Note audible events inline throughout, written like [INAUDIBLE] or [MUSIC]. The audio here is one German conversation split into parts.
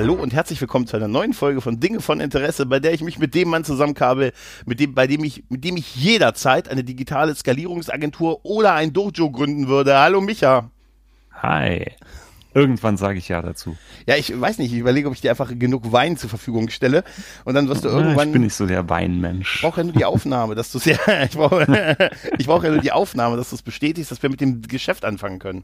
Hallo und herzlich willkommen zu einer neuen Folge von Dinge von Interesse, bei der ich mich mit dem Mann zusammenkabel, mit dem, bei dem ich, mit dem ich jederzeit eine digitale Skalierungsagentur oder ein Dojo gründen würde. Hallo Micha. Hi. Irgendwann sage ich ja dazu. Ja, ich weiß nicht, ich überlege, ob ich dir einfach genug Wein zur Verfügung stelle und dann wirst du irgendwann. Ich bin nicht so der Weinmensch. Ich brauche ja nur die Aufnahme, dass du es [LAUGHS] ja, ich brauche, ich brauche ja nur die Aufnahme, dass du es bestätigst, dass wir mit dem Geschäft anfangen können.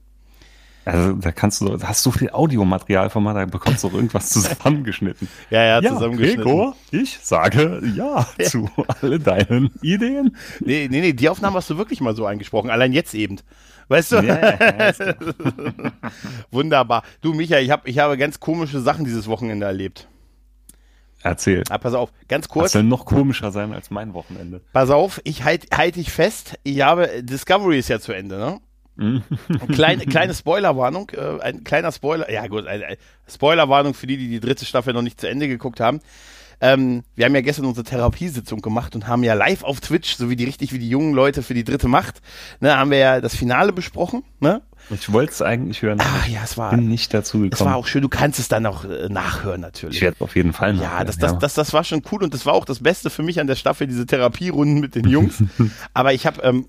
Also da kannst du, da hast so viel Audiomaterial von mal, da bekommst du auch irgendwas zusammengeschnitten. [LAUGHS] ja, ja, ja, zusammengeschnitten. Gregor, ich sage ja, ja, zu alle deinen Ideen. Nee, nee, nee, die Aufnahme hast du wirklich mal so eingesprochen, allein jetzt eben. Weißt du? Yeah, [LAUGHS] Wunderbar. Du, Micha, ich, hab, ich habe ganz komische Sachen dieses Wochenende erlebt. Erzähl. Ah, pass auf, ganz kurz. Das soll noch komischer sein als mein Wochenende. Pass auf, ich halte halt dich fest, ich habe, Discovery ist ja zu Ende, ne? Kleine, kleine Spoilerwarnung, äh, ein kleiner Spoiler, ja gut, eine, eine Spoilerwarnung für die, die die dritte Staffel noch nicht zu Ende geguckt haben. Ähm, wir haben ja gestern unsere Therapiesitzung gemacht und haben ja live auf Twitch, so wie die richtig wie die jungen Leute für die dritte Macht, ne, haben wir ja das Finale besprochen, ne? Ich wollte es eigentlich hören. Ach ja, es war. Bin nicht dazu gekommen. Es war auch schön. Du kannst es dann auch äh, nachhören natürlich. Ich werde auf jeden Fall nachhören. Ja, das, das, das, das war schon cool und das war auch das Beste für mich an der Staffel, diese Therapierunden mit den Jungs. [LAUGHS] Aber ich habe ähm,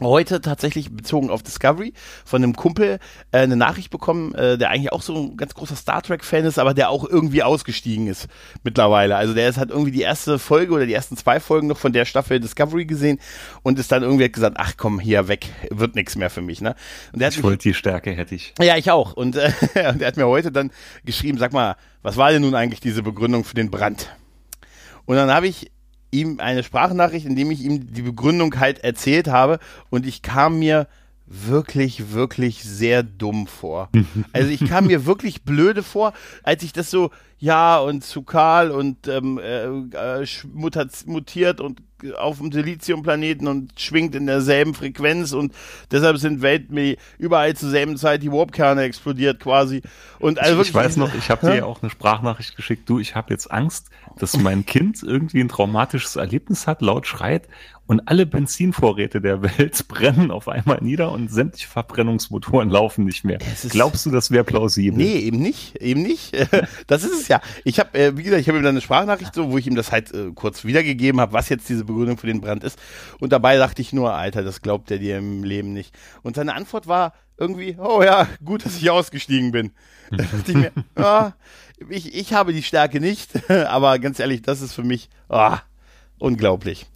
heute tatsächlich bezogen auf Discovery von einem Kumpel äh, eine Nachricht bekommen, äh, der eigentlich auch so ein ganz großer Star Trek Fan ist, aber der auch irgendwie ausgestiegen ist mittlerweile. Also der ist, hat irgendwie die erste Folge oder die ersten zwei Folgen noch von der Staffel Discovery gesehen und ist dann irgendwie gesagt, ach komm, hier weg, wird nichts mehr für mich, ne? Und der hat ich wollte die Stärke hätte ich. Ja, ich auch. Und äh, [LAUGHS] der hat mir heute dann geschrieben, sag mal, was war denn nun eigentlich diese Begründung für den Brand? Und dann habe ich ihm eine Sprachnachricht, in dem ich ihm die Begründung halt erzählt habe und ich kam mir wirklich, wirklich sehr dumm vor. [LAUGHS] Also ich kam mir wirklich blöde vor, als ich das so, ja, und zu Karl und ähm, äh, mutiert und auf dem Siliziumplaneten und schwingt in derselben Frequenz und deshalb sind Weltmeer überall zur selben Zeit die Warpkerne explodiert quasi. Und also ich, ich weiß noch, ich habe dir ja auch eine Sprachnachricht geschickt, du, ich habe jetzt Angst, dass mein Kind irgendwie ein traumatisches Erlebnis hat, laut schreit und alle Benzinvorräte der Welt [LAUGHS] brennen auf einmal nieder und sämtliche Verbrennungsmotoren laufen nicht mehr. Glaubst du, das wäre plausibel? Nee, eben nicht, eben nicht. [LAUGHS] Das ist es ja. Ich habe, äh, wie gesagt, ich habe ihm dann eine Sprachnachricht so, wo ich ihm das halt äh, kurz wiedergegeben habe, was jetzt diese Begründung für den Brand ist. Und dabei dachte ich nur, Alter, das glaubt er dir im Leben nicht. Und seine Antwort war irgendwie, oh ja, gut, dass ich ausgestiegen bin. Da dachte ich mir, [LAUGHS] ja, ich, ich habe die Stärke nicht, [LAUGHS] aber ganz ehrlich, das ist für mich oh, unglaublich.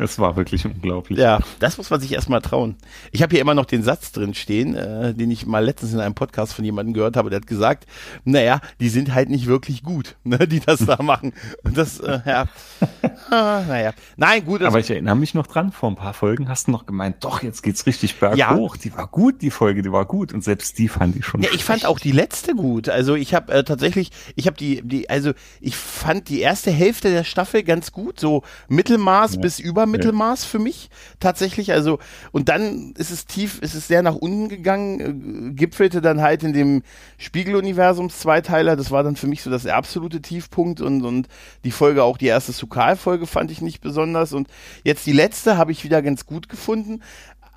Es war wirklich unglaublich. Ja, das muss man sich erstmal trauen. Ich habe hier immer noch den Satz drin stehen, äh, den ich mal letztens in einem Podcast von jemandem gehört habe, der hat gesagt, naja, die sind halt nicht wirklich gut, [LAUGHS] ne, die das da machen. Und das, äh, ja, [LAUGHS] ah, naja. Nein, gut. Aber ich erinnere mich noch dran, vor ein paar Folgen hast du noch gemeint, doch, jetzt geht's richtig berghoch. Ja. Die war gut, die Folge, die war gut. Und selbst die fand ich schon Ja, ich fand auch die letzte gut. Also ich habe äh, tatsächlich, ich habe die, die, also ich fand die erste Hälfte der Staffel ganz gut, so Mittelmaß ja. bis über Mittelmaß für mich tatsächlich. Also, und dann ist es tief, ist es sehr nach unten gegangen, äh, gipfelte dann halt in dem Spiegeluniversums-Zweiteiler. Das war dann für mich so das absolute Tiefpunkt und, und die Folge, auch die erste Sukal-Folge fand ich nicht besonders. Und jetzt die letzte habe ich wieder ganz gut gefunden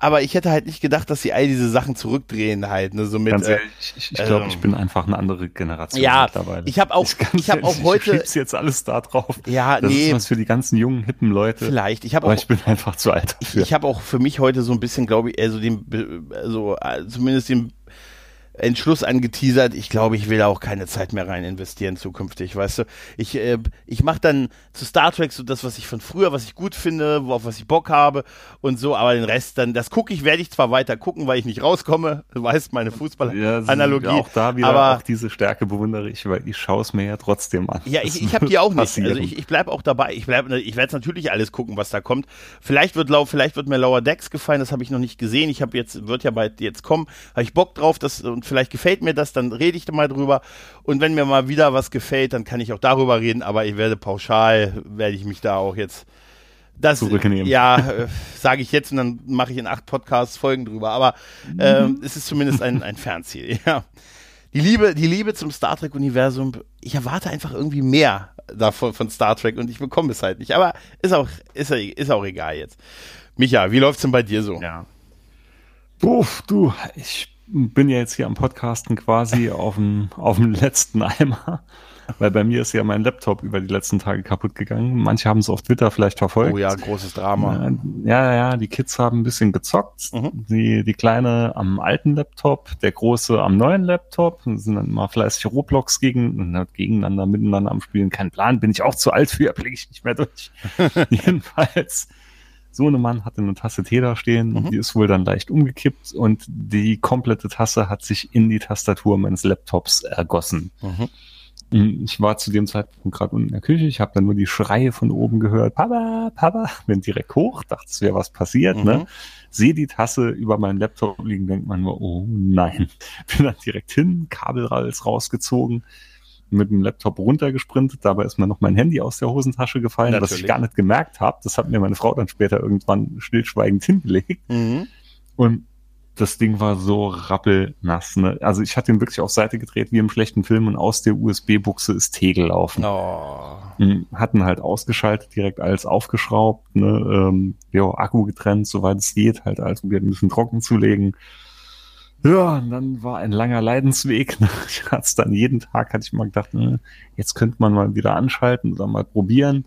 aber ich hätte halt nicht gedacht, dass sie all diese Sachen zurückdrehen halt, ne, so mit. Ganz ehrlich, ich, ich glaube, ähm, ich bin einfach eine andere Generation ja, mittlerweile. Ich habe auch, ich, ich habe auch heute. Ich jetzt alles da drauf. Ja, das nee. ist was für die ganzen jungen hippen Leute. Vielleicht. Ich habe auch. ich bin einfach zu alt dafür. Ich, ich habe auch für mich heute so ein bisschen, glaube ich, also den, also zumindest den Entschluss angeteasert, ich glaube, ich will da auch keine Zeit mehr rein investieren zukünftig, weißt du. Ich, äh, ich mache dann zu Star Trek so das, was ich von früher, was ich gut finde, auf was ich Bock habe und so, aber den Rest dann, das gucke ich, werde ich zwar weiter gucken, weil ich nicht rauskomme, [LAUGHS] du weißt meine Fußballanalogie. Ja, auch da wieder, aber auch diese Stärke bewundere ich, weil ich schaue es mir ja trotzdem an. Ja, ich, ich habe die auch [LAUGHS] nicht. Also ich, ich bleibe auch dabei. Ich bleib, ich werde natürlich alles gucken, was da kommt. Vielleicht wird Lau, vielleicht wird mir Lower Decks gefallen, das habe ich noch nicht gesehen. Ich habe jetzt, wird ja bald jetzt kommen, habe ich Bock drauf, das und vielleicht gefällt mir das, dann rede ich da mal drüber. Und wenn mir mal wieder was gefällt, dann kann ich auch darüber reden, aber ich werde pauschal, werde ich mich da auch jetzt das zurücknehmen. Ja, äh, sage ich jetzt und dann mache ich in acht Podcasts Folgen drüber. Aber äh, es ist zumindest ein, ein Fernziel. [LAUGHS] Ja. Die Liebe, die Liebe zum Star Trek Universum. Ich erwarte einfach irgendwie mehr davon von Star Trek und ich bekomme es halt nicht. Aber ist auch, ist, ist auch egal jetzt. Micha, wie läuft's denn bei dir so? Ja. Uff, du, ich bin ja jetzt hier am Podcasten quasi auf dem, auf dem letzten Eimer. Weil bei mir ist ja mein Laptop über die letzten Tage kaputt gegangen. Manche haben es auf Twitter vielleicht verfolgt. Oh ja, großes Drama. Ja, ja, die Kids haben ein bisschen gezockt. Mhm. Die, die Kleine am alten Laptop, der Große am neuen Laptop. Sind dann mal fleißig Roblox gegen, gegeneinander, miteinander am Spielen. Kein Plan, bin ich auch zu alt für, [LAUGHS] blicke ich nicht mehr durch. [LAUGHS] Jedenfalls. So eine Mann hatte eine Tasse Tee da stehen, mhm. die ist wohl dann leicht umgekippt und die komplette Tasse hat sich in die Tastatur meines Laptops ergossen. Mhm. Hm, ich war zu dem Zeitpunkt gerade unten in der Küche, ich habe dann nur die Schreie von oben gehört, Papa, Papa, bin direkt hoch, dachte, es wäre was passiert, ne? mhm. ne? Sehe die Tasse über meinen Laptop liegen, denkt man nur, oh nein. [LAUGHS] Bin dann direkt hin, Kabelralls rausgezogen, mit dem Laptop runtergesprintet, dabei ist mir noch mein Handy aus der Hosentasche gefallen, Natürlich. was ich gar nicht gemerkt habe. Das hat mir meine Frau dann später irgendwann stillschweigend hingelegt. Mhm. Und das Ding war so rappelnass. Ne? Also ich hatte ihn wirklich auf Seite gedreht wie im schlechten Film und aus der USB-Buchse ist Tee gelaufen. Oh. Hatten halt ausgeschaltet, direkt alles aufgeschraubt, ne? ähm, ja, Akku getrennt, soweit es geht, halt alles probiert ein bisschen trocken zu legen. Ja, und dann war ein langer Leidensweg. Ne? [LAUGHS] Ich hatte es dann jeden Tag, hatte ich mal gedacht, ne, jetzt könnte man mal wieder anschalten oder mal probieren.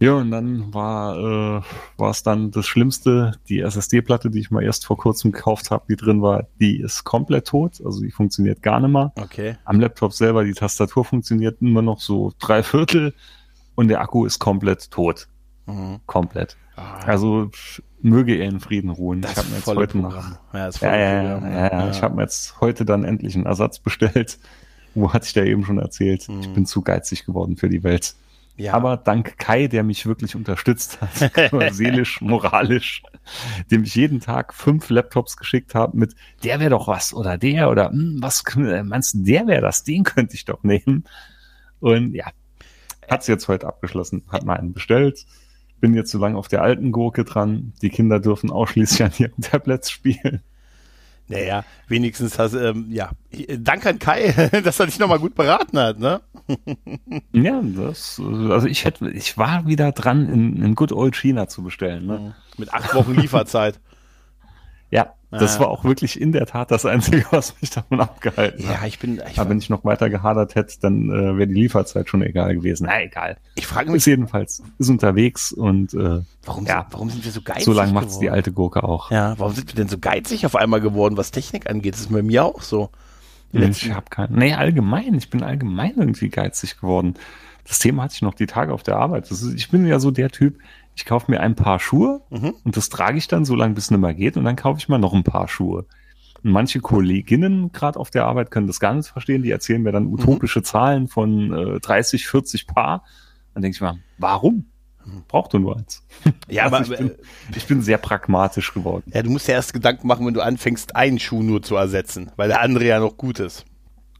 Ja, und dann war äh, war es dann das Schlimmste, die SSD-Platte, die ich mal erst vor kurzem gekauft habe, die drin war, die ist komplett tot, also die funktioniert gar nicht mehr. Okay. Am Laptop selber, die Tastatur funktioniert immer noch so drei Viertel und der Akku ist komplett tot. Mhm. Komplett. Ah. Also möge er in Frieden ruhen. Das ich habe mir jetzt heute noch, ja, ja, ja, ja, ja, ich habe mir jetzt heute dann endlich einen Ersatz bestellt. [LAUGHS] Wo hatte ich da eben schon erzählt? Mhm. Ich bin zu geizig geworden für die Welt. Ja. Aber dank Kai, der mich wirklich unterstützt hat, [LAUGHS] seelisch, moralisch, dem ich jeden Tag fünf Laptops geschickt habe mit, der wäre doch was oder der oder hm, was meinst du, der wäre das, den könnte ich doch nehmen. Und ja, hat's jetzt heute abgeschlossen, hat mal einen bestellt. Bin jetzt so lange auf der alten Gurke dran. Die Kinder dürfen ausschließlich an ihren [LAUGHS] Tablets spielen. Naja, wenigstens hast ähm, ja, danke an Kai, [LAUGHS] dass er dich nochmal gut beraten hat, ne? [LAUGHS] ja, das, also ich hätte, ich war wieder dran, in, in Good Old China zu bestellen, ne? Mhm. Mit acht Wochen Lieferzeit. Ja, das war auch wirklich in der Tat das Einzige, [LAUGHS] was mich davon abgehalten hat. Ja, ich bin. Ich Aber wenn ich noch weiter gehadert hätte, dann äh, wäre die Lieferzeit schon egal gewesen. Na, egal. Ich frage mich. Ist jedenfalls, ist unterwegs und äh, warum, ja, warum sind wir so geizig? So lange macht's die alte Gurke auch. Ja, warum sind wir denn so geizig auf einmal geworden, was Technik angeht? Das ist bei mir auch so. Ich habe keinen. Nee, allgemein. Ich bin allgemein irgendwie geizig geworden. Das Thema hatte ich noch die Tage auf der Arbeit. Ist, ich bin ja so der Typ, ich kaufe mir ein paar Schuhe mhm. und das trage ich dann so lange, bis es nicht mehr geht und dann kaufe ich mal noch ein paar Schuhe. Und manche Kolleginnen gerade auf der Arbeit können das gar nicht verstehen, die erzählen mir dann mhm. utopische mhm. Zahlen von äh, 30, 40 Paar. Dann denke ich mir, warum? Braucht du nur eins. Ja, [LAUGHS] also aber ich bin, äh, ich bin, sehr pragmatisch geworden. Ja, du musst ja erst Gedanken machen, wenn du anfängst, einen Schuh nur zu ersetzen, weil der andere ja noch gut ist.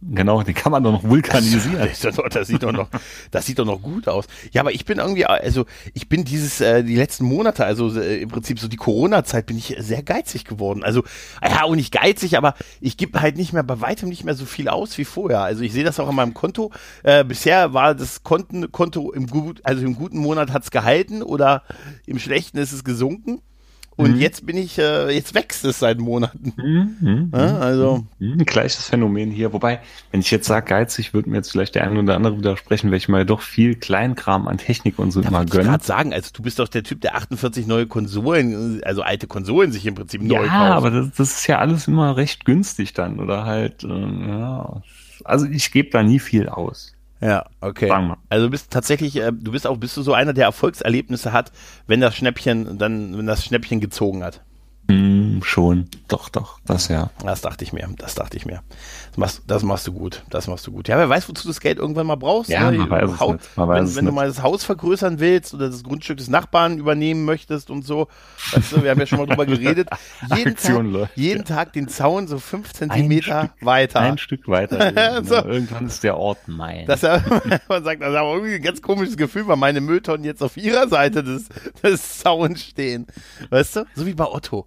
Genau, den kann man doch noch vulkanisieren. Das, das, sieht doch noch, das sieht doch noch gut aus. Ja, aber ich bin irgendwie, also ich bin dieses, äh, die letzten Monate, also äh, im Prinzip so die Corona-Zeit, bin ich sehr geizig geworden. Also, ja, auch nicht geizig, aber ich gebe halt nicht mehr, bei weitem nicht mehr so viel aus wie vorher. Also ich sehe das auch an meinem Konto. Äh, bisher war das Konten, Konto im gut, also im guten Monat hat's gehalten oder im schlechten ist es gesunken. Und mhm. jetzt bin ich, äh, jetzt wächst es seit Monaten. Mhm. mhm ja, also. Mhm. mhm. Gleiches Phänomen hier. Wobei, wenn ich jetzt sage geizig, würde mir jetzt vielleicht der eine oder andere widersprechen, weil ich mal doch viel Kleinkram an Technik und so da immer gönne. Ich gerade sagen, also du bist doch der Typ, der 48 neue Konsolen, also alte Konsolen sich im Prinzip neu kauft. Ja, aber das, das, ist ja alles immer recht günstig dann oder halt, äh, ja. Also ich gebe da nie viel aus. Ja, okay. Also du bist tatsächlich, äh, du bist auch, bist du so einer, der Erfolgserlebnisse hat, wenn das Schnäppchen, dann, wenn das Schnäppchen gezogen hat. Mm, schon, doch, doch, das ja. Das dachte ich mir, das dachte ich mir. Das machst, das machst du gut, das machst du gut. Ja, wer weiß, wozu du das Geld irgendwann mal brauchst. Ja, ne? man weiß es nicht. Man weiß wenn es wenn du nicht. mal das Haus vergrößern willst oder das Grundstück des Nachbarn übernehmen möchtest und so. Weißt du, wir haben ja schon mal drüber geredet. [LAUGHS] Jeden, Aktion Tag, jeden. Tag den Zaun so fünf Zentimeter weiter. Ein Stück weiter. [LAUGHS] genau. So. Irgendwann ist der Ort mein. dass [LAUGHS] er, man sagt, das ist aber irgendwie ein ganz komisches Gefühl, weil meine Mülltonnen jetzt auf ihrer Seite des, des Zauns stehen. Weißt du? So wie bei Otto.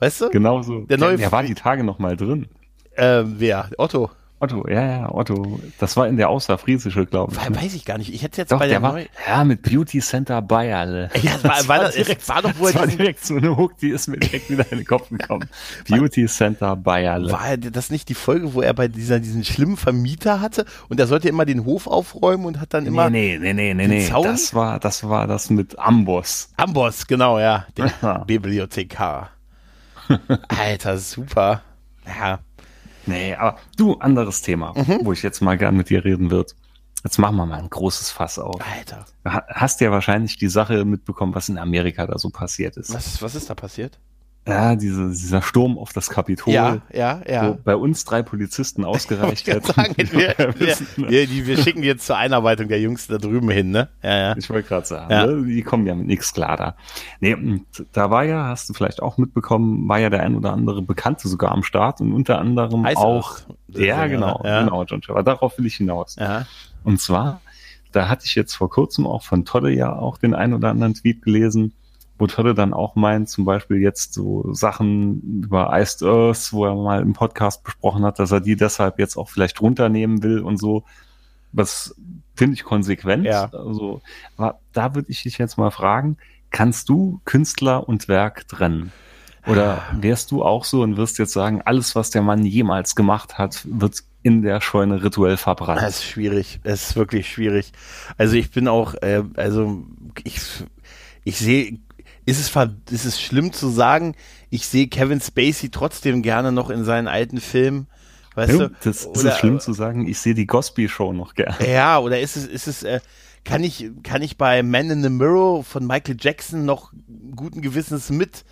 Weißt du? Genauso. Der neue der war die Tage noch mal drin. Ähm, wer? Otto. Otto, ja, ja, Otto. Das war in der Außerfriesische, glaube ich. Ne? Weiß ich gar nicht. Ich hätte jetzt Doch, bei der, der war, neu ja, mit Beauty Center Bayerle. [LAUGHS] Ja, es war, war, das, es war doch, wo Das war direkt so eine Hook, die ist mir direkt wieder in den Kopf gekommen. [LAUGHS] Beauty Center Bayerle. war das nicht die Folge, wo er bei dieser, diesen schlimmen Vermieter hatte und er sollte immer den Hof aufräumen und hat dann immer nee, nee, nee, nee, nee. Zaun? Das war, das war das mit Amboss. Amboss, genau, ja, der. [LAUGHS] Bibliothekar. Alter, super. Ja, Nee, aber du, anderes Thema, Mhm. wo ich jetzt mal gern mit dir reden wird. Jetzt machen wir mal ein großes Fass auf. Alter. Ha- Hast ja wahrscheinlich die Sache mitbekommen, was in Amerika da so passiert ist. Was, was ist da passiert? Ja, diese, dieser Sturm auf das Kapitol. Ja, ja, ja. Wo bei uns drei Polizisten [LAUGHS] ausgereicht Ich, hätten. sagen, wir, [LAUGHS] wir, ne? wir, die, wir schicken die jetzt zur Einarbeitung der Jungs da drüben hin, ne? Ja, ja. Ich wollte gerade sagen, Ja. ne? die kommen ja mit nichts klar da. Nee, da war ja, hast du vielleicht auch mitbekommen, war ja der ein oder andere Bekannte sogar am Start und unter anderem Heißt auch, ja Ja, genau, ja. genau, John Aber darauf will ich hinaus. Ja. Und zwar, da hatte ich jetzt vor kurzem auch von Todde ja auch den ein oder anderen Tweet gelesen, wo Todde dann auch meint, zum Beispiel jetzt so Sachen über Iced Earth, wo er mal im Podcast besprochen hat, dass er die deshalb jetzt auch vielleicht runternehmen will und so. Was finde ich konsequent. Ja. Also, aber da würde ich dich jetzt mal fragen, kannst du Künstler und Werk trennen? Oder wärst du auch so und wirst jetzt sagen, alles, was der Mann jemals gemacht hat, wird in der Scheune rituell verbrannt? Das ist schwierig. Es ist wirklich schwierig. Also ich bin auch, äh, also ich, ich sehe, ist es, ist es schlimm zu sagen, ich sehe Kevin Spacey trotzdem gerne noch in seinen alten Filmen. Weißt Ja, du? das, das Oder- ist schlimm zu sagen, ich sehe die Cosby-Show noch gern. Ja, oder ist es, ist es, äh, kann ich, kann ich bei Man in the Mirror von Michael Jackson noch guten Gewissens mit,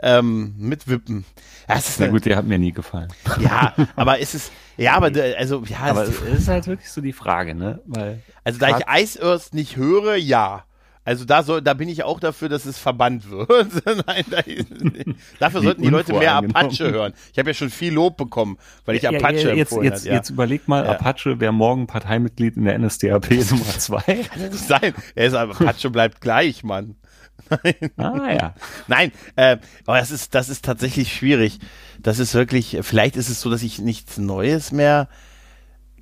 ähm, mitwippen? Ja, es ist Na gut, der hat mir nie gefallen. ja, aber ist es, ja, aber, also, ja, Aber es, es ist halt wirklich so die Frage, ne? Weil Also da ich Ice Earth nicht höre, ja. Also da soll, da bin ich auch dafür, dass es verbannt wird. [LAUGHS] Nein, da, dafür Wie sollten die Leute mehr. Apache hören. Ich habe ja schon viel Lob bekommen, weil ich Ja, Apache ja, jetzt, empfohlen jetzt, hat, ja. jetzt überleg mal, Ja. Apache wäre morgen Parteimitglied in der NSDAP [LAUGHS] Nummer zwei. Kann ja nicht sein. Er ist Apache bleibt gleich, Mann. ah ja. Nein, äh, aber das ist, das ist tatsächlich schwierig. Das ist wirklich, vielleicht ist es so, dass ich nichts Neues mehr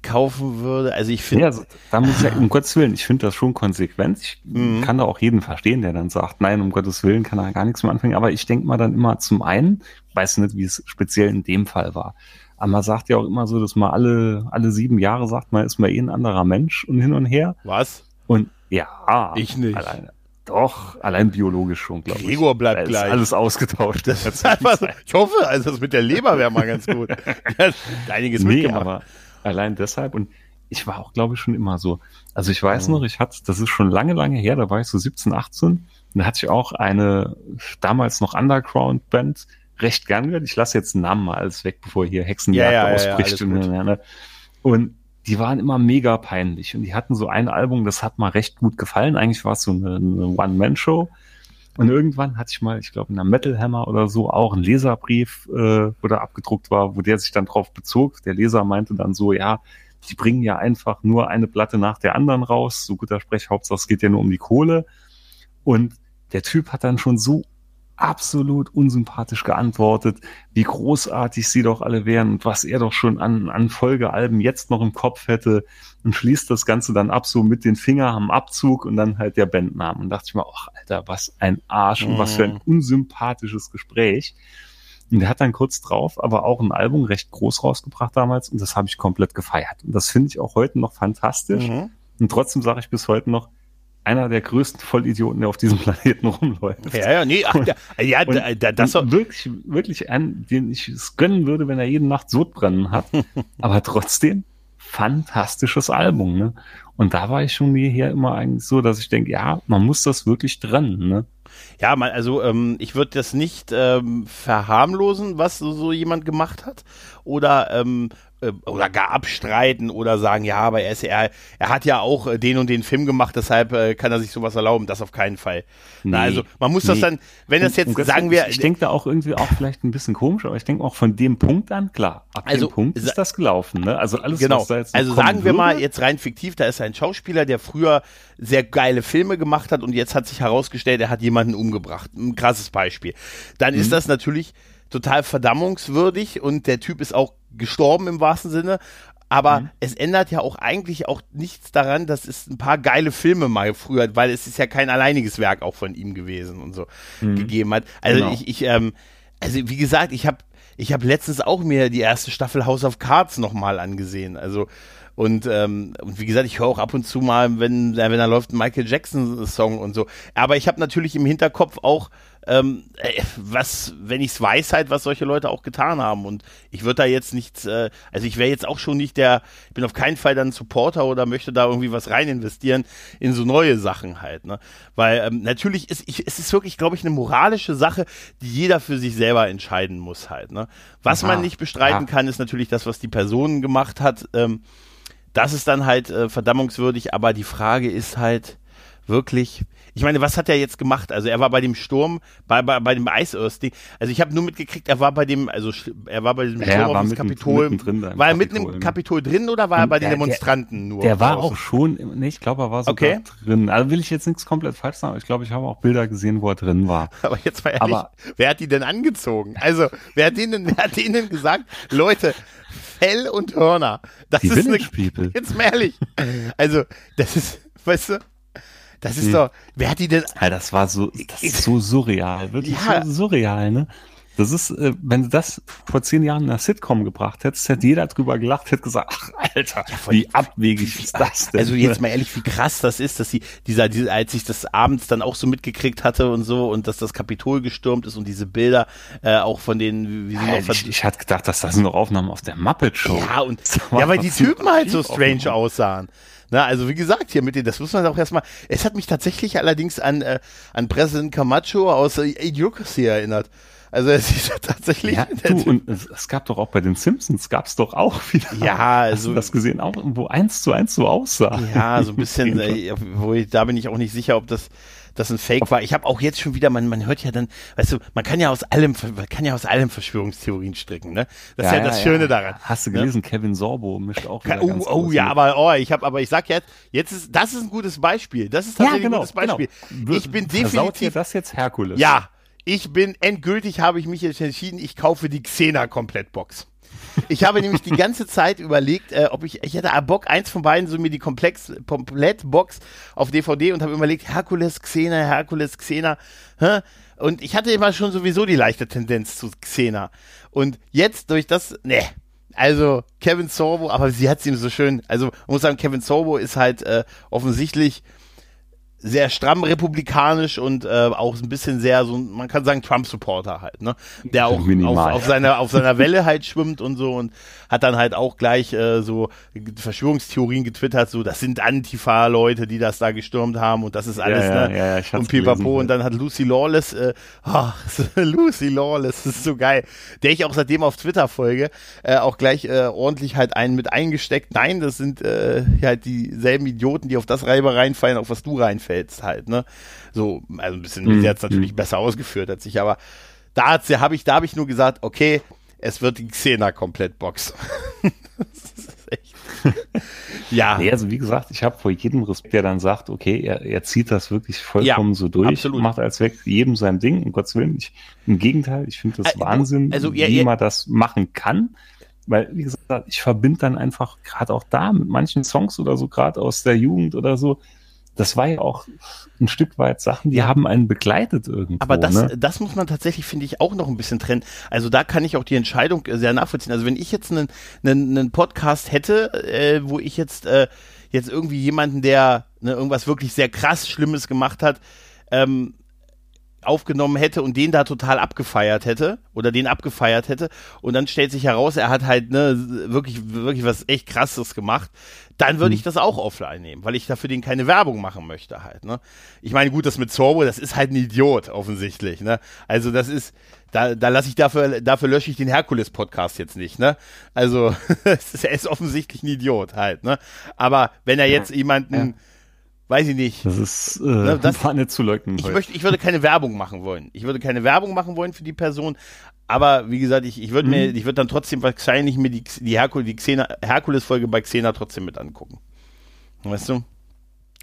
kaufen würde. Also ich finde, Ja, also, da muss ich um Gottes Willen, ich finde das schon konsequent. Ich Mhm. kann da auch jeden verstehen, der dann sagt, nein, um Gottes Willen kann er gar nichts mehr anfangen. Aber ich denke mal dann immer zum einen, weiß nicht, wie es speziell in dem Fall war. Aber man sagt ja auch immer so, dass man alle, alle sieben Jahre sagt, man ist mal eh ein anderer Mensch und hin und her. was? Und ja, Ich nicht. Allein, doch, allein biologisch schon, glaube ich. Gregor bleibt ist gleich. alles ausgetauscht. Das so, ich hoffe, also das mit der Leber wäre mal ganz gut. [LAUGHS] Einiges nee, mitgemacht. aber allein deshalb und ich war auch, glaube ich, schon immer so. Also ich weiß Mhm. noch, ich hatte, das ist schon lange, lange her, da war ich so 17, 18, und da hatte ich auch eine damals noch Underground-Band recht gern gehört. Ich lasse jetzt den Namen mal alles weg, bevor hier Hexenjagd Ja, ja, ja, ja, ausbricht. alles gut. und, ne? und die waren immer mega peinlich und die hatten so ein Album, das hat mal recht gut gefallen. Eigentlich war es so eine, eine One-Man-Show. Und irgendwann hatte ich mal, ich glaube, in der Metal Hammer oder so auch einen Leserbrief, äh, wo da abgedruckt war, wo der sich dann drauf bezog. Der Leser meinte dann so, ja, die bringen ja einfach nur eine Platte nach der anderen raus. So guter Sprech, Hauptsache es geht ja nur um die Kohle. Und der Typ hat dann schon so absolut unsympathisch geantwortet, wie großartig sie doch alle wären und was er doch schon an, an Folgealben jetzt noch im Kopf hätte und schließt das Ganze dann ab, so mit den Finger am Abzug und dann halt der Bandnamen. Und dachte ich mir, ach Alter, was ein Arsch und was für ein unsympathisches Gespräch. Und der hat dann kurz drauf aber auch ein Album recht groß rausgebracht damals und das habe ich komplett gefeiert. Und das finde ich auch heute noch fantastisch. Mhm. Und trotzdem sage ich bis heute noch, einer der größten Vollidioten, der auf diesem [LAUGHS] Planeten rumläuft. Ja, ja, nee, ach, ja, ja Und- da, da, das und wirklich, wirklich einen, den ich es gönnen würde, wenn er jede Nacht Sodbrennen hat. [LAUGHS] aber trotzdem fantastisches Album, ne? Und da war ich schon hier immer eigentlich so, dass ich denke, ja, man muss das wirklich trennen, ne? Ja, man, also ähm, ich würde das nicht ähm, verharmlosen, was so, so jemand gemacht hat. Oder ähm, äh, oder gar abstreiten oder sagen, ja, aber er ist er, er hat ja auch äh, den und den Film gemacht, deshalb äh, kann er sich sowas erlauben. Das auf keinen Fall. Nee, Na, also man muss nee. das dann, wenn das jetzt, sagen wir. Ich, ich denke da auch irgendwie auch vielleicht ein bisschen komisch, aber ich denke auch von dem Punkt an, klar, ab also, dem Punkt ist das gelaufen, ne? Also alles, genau. was da jetzt Also sagen wir würde. mal jetzt rein fiktiv, da ist ein Schauspieler, der früher sehr geile Filme gemacht hat und jetzt hat sich herausgestellt, er hat jemanden umgebracht. Ein krasses Beispiel. Dann mhm. ist das natürlich total verdammungswürdig und der Typ ist auch gestorben im wahrsten Sinne. Aber mhm. es ändert ja auch eigentlich auch nichts daran, dass es ein paar geile Filme mal früher, weil es ist ja kein alleiniges Werk auch von ihm gewesen und so mhm. gegeben hat. Also genau. ich, ich ähm, also wie gesagt, ich habe ich habe letztens auch mir die erste Staffel House of Cards nochmal angesehen. Also und, ähm, und wie gesagt, ich höre auch ab und zu mal, wenn, wenn da läuft ein Michael Jackson Song und so. Aber ich habe natürlich im Hinterkopf auch ähm, äh, was, wenn ich es weiß, halt, was solche Leute auch getan haben. Und ich würde da jetzt nichts, äh, also ich wäre jetzt auch schon nicht der, ich bin auf keinen Fall dann Supporter oder möchte da irgendwie was rein investieren in so neue Sachen halt. Ne? Weil ähm, natürlich ist ich, es ist wirklich, glaube ich, eine moralische Sache, die jeder für sich selber entscheiden muss halt. Ne? Was Aha, man nicht bestreiten ja. kann, ist natürlich das, was die Person gemacht hat. Ähm, das ist dann halt äh, verdammungswürdig, aber die Frage ist halt wirklich, ich meine, was hat er jetzt gemacht? Also er war bei dem Sturm, bei, bei, bei dem Eisörsting. Also ich habe nur mitgekriegt, er war bei dem, also er war bei diesem Sturm ja, auf das Kapitol. Mitten war er mitten im Kapitol drin oder war er bei den Demonstranten der, nur? Der war auch schon, nee, ich glaube, er war sogar okay. drin. Also will ich jetzt nichts komplett falsch sagen, aber ich glaube, ich habe auch Bilder gesehen, wo er drin war. [LAUGHS] Aber jetzt mal ehrlich, aber, wer hat die denn angezogen? Also, wer hat denen, wer hat denen gesagt, Leute, Fell und Hörner. Das die ist eine, People. [LAUGHS] jetzt mal ehrlich. Also, das ist, weißt du, das ist hm. doch, wer hat die denn? Ja, das war so, das ist so surreal, wirklich ja. so surreal, ne? Das ist, äh, wenn du das vor zehn Jahren in einer Sitcom gebracht hättest, hätte jeder drüber gelacht, hätte gesagt, ach Alter, ja, wie abwegig ist das denn? Also jetzt mal ehrlich, wie krass das ist, dass sie, dieser, dieser, als ich das abends dann auch so mitgekriegt hatte und so und dass das Kapitol gestürmt ist und diese Bilder äh, auch von denen, wie sie noch ich, ich hatte gedacht, dass das sind noch Aufnahmen auf der Muppet Show. Ja, und [LAUGHS] ja, weil die Typen halt so strange aussahen. Na, also wie gesagt, hier mit den, das muss man auch erstmal. Es hat mich tatsächlich allerdings an, äh, an Präsident Camacho aus äh, Idiocracy erinnert. Also es [LAUGHS] ist tatsächlich. Ja, du, und es, es, gab doch auch bei den Simpsons gab es doch auch wieder. Ja, also Hast du das gesehen, auch wo eins zu eins so aussah. Ja, so ein bisschen. [LAUGHS] äh, wo ich, da bin ich auch nicht sicher, ob das das ein Fake war. Ich habe auch jetzt schon wieder, man, man hört ja dann, weißt du, man kann ja aus allem, man kann ja aus allem Verschwörungstheorien stricken, ne? Das ja, ist ja, ja das Schöne ja. daran. Hast du ne? gelesen, ne? Kevin Sorbo mischt auch wieder Oh, oh ja, aber oh, ich habe, aber ich sag jetzt, jetzt ist, das ist ein gutes Beispiel. Das ist tatsächlich genau, ein gutes Beispiel. Genau. Ich bin definitiv. das jetzt Herkules? Ja, ich bin endgültig, habe ich mich jetzt entschieden, ich kaufe die Xena Komplettbox. Ich habe nämlich die ganze Zeit überlegt, äh, ob ich, ich hätte Bock, eins von beiden, so mir die Komplex, Komplettbox auf DVD und habe überlegt, Herkules, Xena, Herkules, Xena. Hä? Und ich hatte immer schon sowieso die leichte Tendenz zu Xena. Und jetzt durch das, ne, also Kevin Sorbo, aber sie hat es ihm so schön, also muss sagen, Kevin Sorbo ist halt äh, offensichtlich sehr stramm republikanisch und äh, auch ein bisschen sehr so, man kann sagen Trump-Supporter halt, ne? Der auch auf, auf, seiner auf seiner Welle halt schwimmt und so und hat dann halt auch gleich äh, so Verschwörungstheorien getwittert, so das sind Antifa-Leute, die das da gestürmt haben und das ist alles, ja, ne? Ja, ja, ich und Pipapo und dann hat Lucy Lawless, äh, ach, [LAUGHS] Lucy Lawless, das ist so geil, der ich auch seitdem auf Twitter folge, äh, auch gleich äh, ordentlich halt einen mit eingesteckt. Nein, das sind äh, halt dieselben Idioten, die auf das Reiber reinfallen, auf was du reinfällst fällst halt, ne? So, also ein bisschen, mhm. sie hat natürlich mhm. besser ausgeführt als ich, aber da habe ich, da habe ich nur gesagt, okay, es wird die Xena-Komplettbox. [LAUGHS] [LAUGHS] ja. Nee, also wie gesagt, ich habe vor jedem Respekt, der dann sagt, okay, er, er zieht das wirklich vollkommen ja, so durch, absolut. macht als weg jedem sein Ding, um Gottes Willen. Ich, Im Gegenteil, ich finde das also, Wahnsinn, also, ja, wie ja, man das machen kann. Weil, wie gesagt, ich verbinde dann einfach gerade auch da mit manchen Songs oder so, gerade aus der Jugend oder so, das war ja auch ein Stück weit Sachen, die haben einen begleitet irgendwo. Aber das, ne? das muss man tatsächlich, finde ich, auch noch ein bisschen trennen. Also da kann ich auch die Entscheidung sehr nachvollziehen. Also wenn ich jetzt einen, einen, einen Podcast hätte, äh, wo ich jetzt, äh, jetzt irgendwie jemanden, der ne, irgendwas wirklich sehr krass Schlimmes gemacht hat, ähm, aufgenommen hätte und den da total abgefeiert hätte oder den abgefeiert hätte und dann stellt sich heraus, er hat halt ne, wirklich, wirklich was echt krasses gemacht, dann würde ich das auch offline nehmen, weil ich dafür den keine Werbung machen möchte halt. Ne? Ich meine, gut, das mit Zorbo, das ist halt ein Idiot offensichtlich. Ne? Also das ist, da, da lasse ich dafür, dafür lösche ich den Herkules-Podcast jetzt nicht. Ne? Also [LAUGHS] er ist offensichtlich ein Idiot halt. Ne? Aber wenn er jetzt jemanden ja weiß ich nicht. Das ist äh, ne, das, [LAUGHS] war nicht zu leugnen. Ich, möchte, ich würde keine Werbung machen wollen. Ich würde keine Werbung machen wollen für die Person. Aber wie gesagt, ich, ich würde mhm. mir, ich würde dann trotzdem wahrscheinlich mir die, die, Herkul, die Herkules-Folge bei Xena trotzdem mit angucken. Weißt du?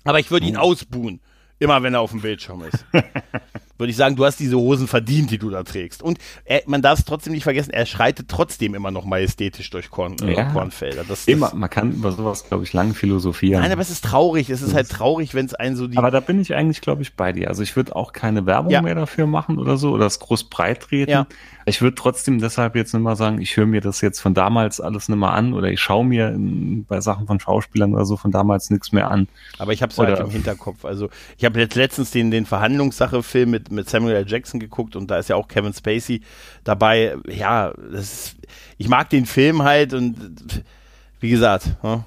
Aber ich würde ihn mhm. ausbuhen. Immer wenn er auf dem Bildschirm ist. [LAUGHS] Würde ich sagen, du hast diese Hosen verdient, die du da trägst. Und er, man darf es trotzdem nicht vergessen, er schreitet trotzdem immer noch majestätisch durch Korn, äh, ja. Kornfelder. Das, immer, man kann über sowas, glaube ich, lange philosophieren. Nein, aber es ist traurig. Es ist halt traurig, wenn es einen so die. Aber da bin ich eigentlich, glaube ich, bei dir. Also ich würde auch keine Werbung ja. mehr dafür machen oder so oder es groß breit treten. Ja. Ich würde trotzdem deshalb jetzt nicht mal sagen, ich höre mir das jetzt von damals alles nicht mehr an oder ich schaue mir in, bei Sachen von Schauspielern oder so von damals nichts mehr an. Aber ich habe es halt im Hinterkopf. Also ich habe jetzt letztens den, den Verhandlungssache-Film mit, mit Samuel L. Jackson geguckt und da ist ja auch Kevin Spacey dabei. Ja, ist, ich mag den Film halt und wie gesagt, ne?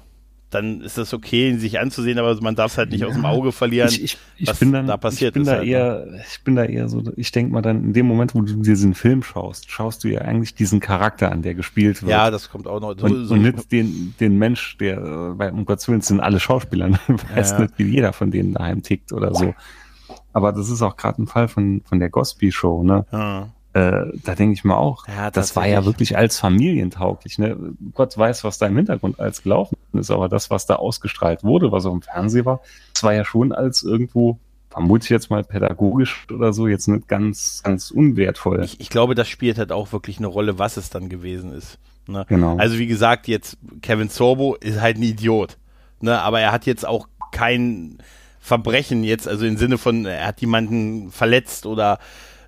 dann ist das okay, ihn sich anzusehen, aber man darf es halt nicht ja, aus dem Auge verlieren, ich, ich, ich was bin dann, da passiert ich bin Da halt, eher, ne? Ich bin da eher so, ich denke mal dann, in dem Moment, wo du diesen Film schaust, schaust du ja eigentlich diesen Charakter an, der gespielt wird. Ja, das kommt auch noch. So, und, so und nicht den, den Mensch, der, weil um Gottes Willen sind alle Schauspieler, [LAUGHS] ne? weiß ja. nicht, wie jeder von denen daheim tickt oder so. Aber das ist auch gerade ein Fall von, von der Gosby Show, ne? Ja äh, da denke ich mir auch, ja, das war ja wirklich als familientauglich. Ne? Gott weiß, was da im Hintergrund als gelaufen ist, aber das, was da ausgestrahlt wurde, was auf dem Fernsehen war, das war ja schon als irgendwo, vermute ich jetzt mal pädagogisch oder so, jetzt nicht ganz, ganz unwertvoll. Ich, ich glaube, das spielt halt auch wirklich eine Rolle, was es dann gewesen ist. Ne? Genau. Also wie gesagt, jetzt Kevin Sorbo ist halt ein Idiot. Ne? Aber er hat jetzt auch kein Verbrechen jetzt, also im Sinne von, er hat jemanden verletzt oder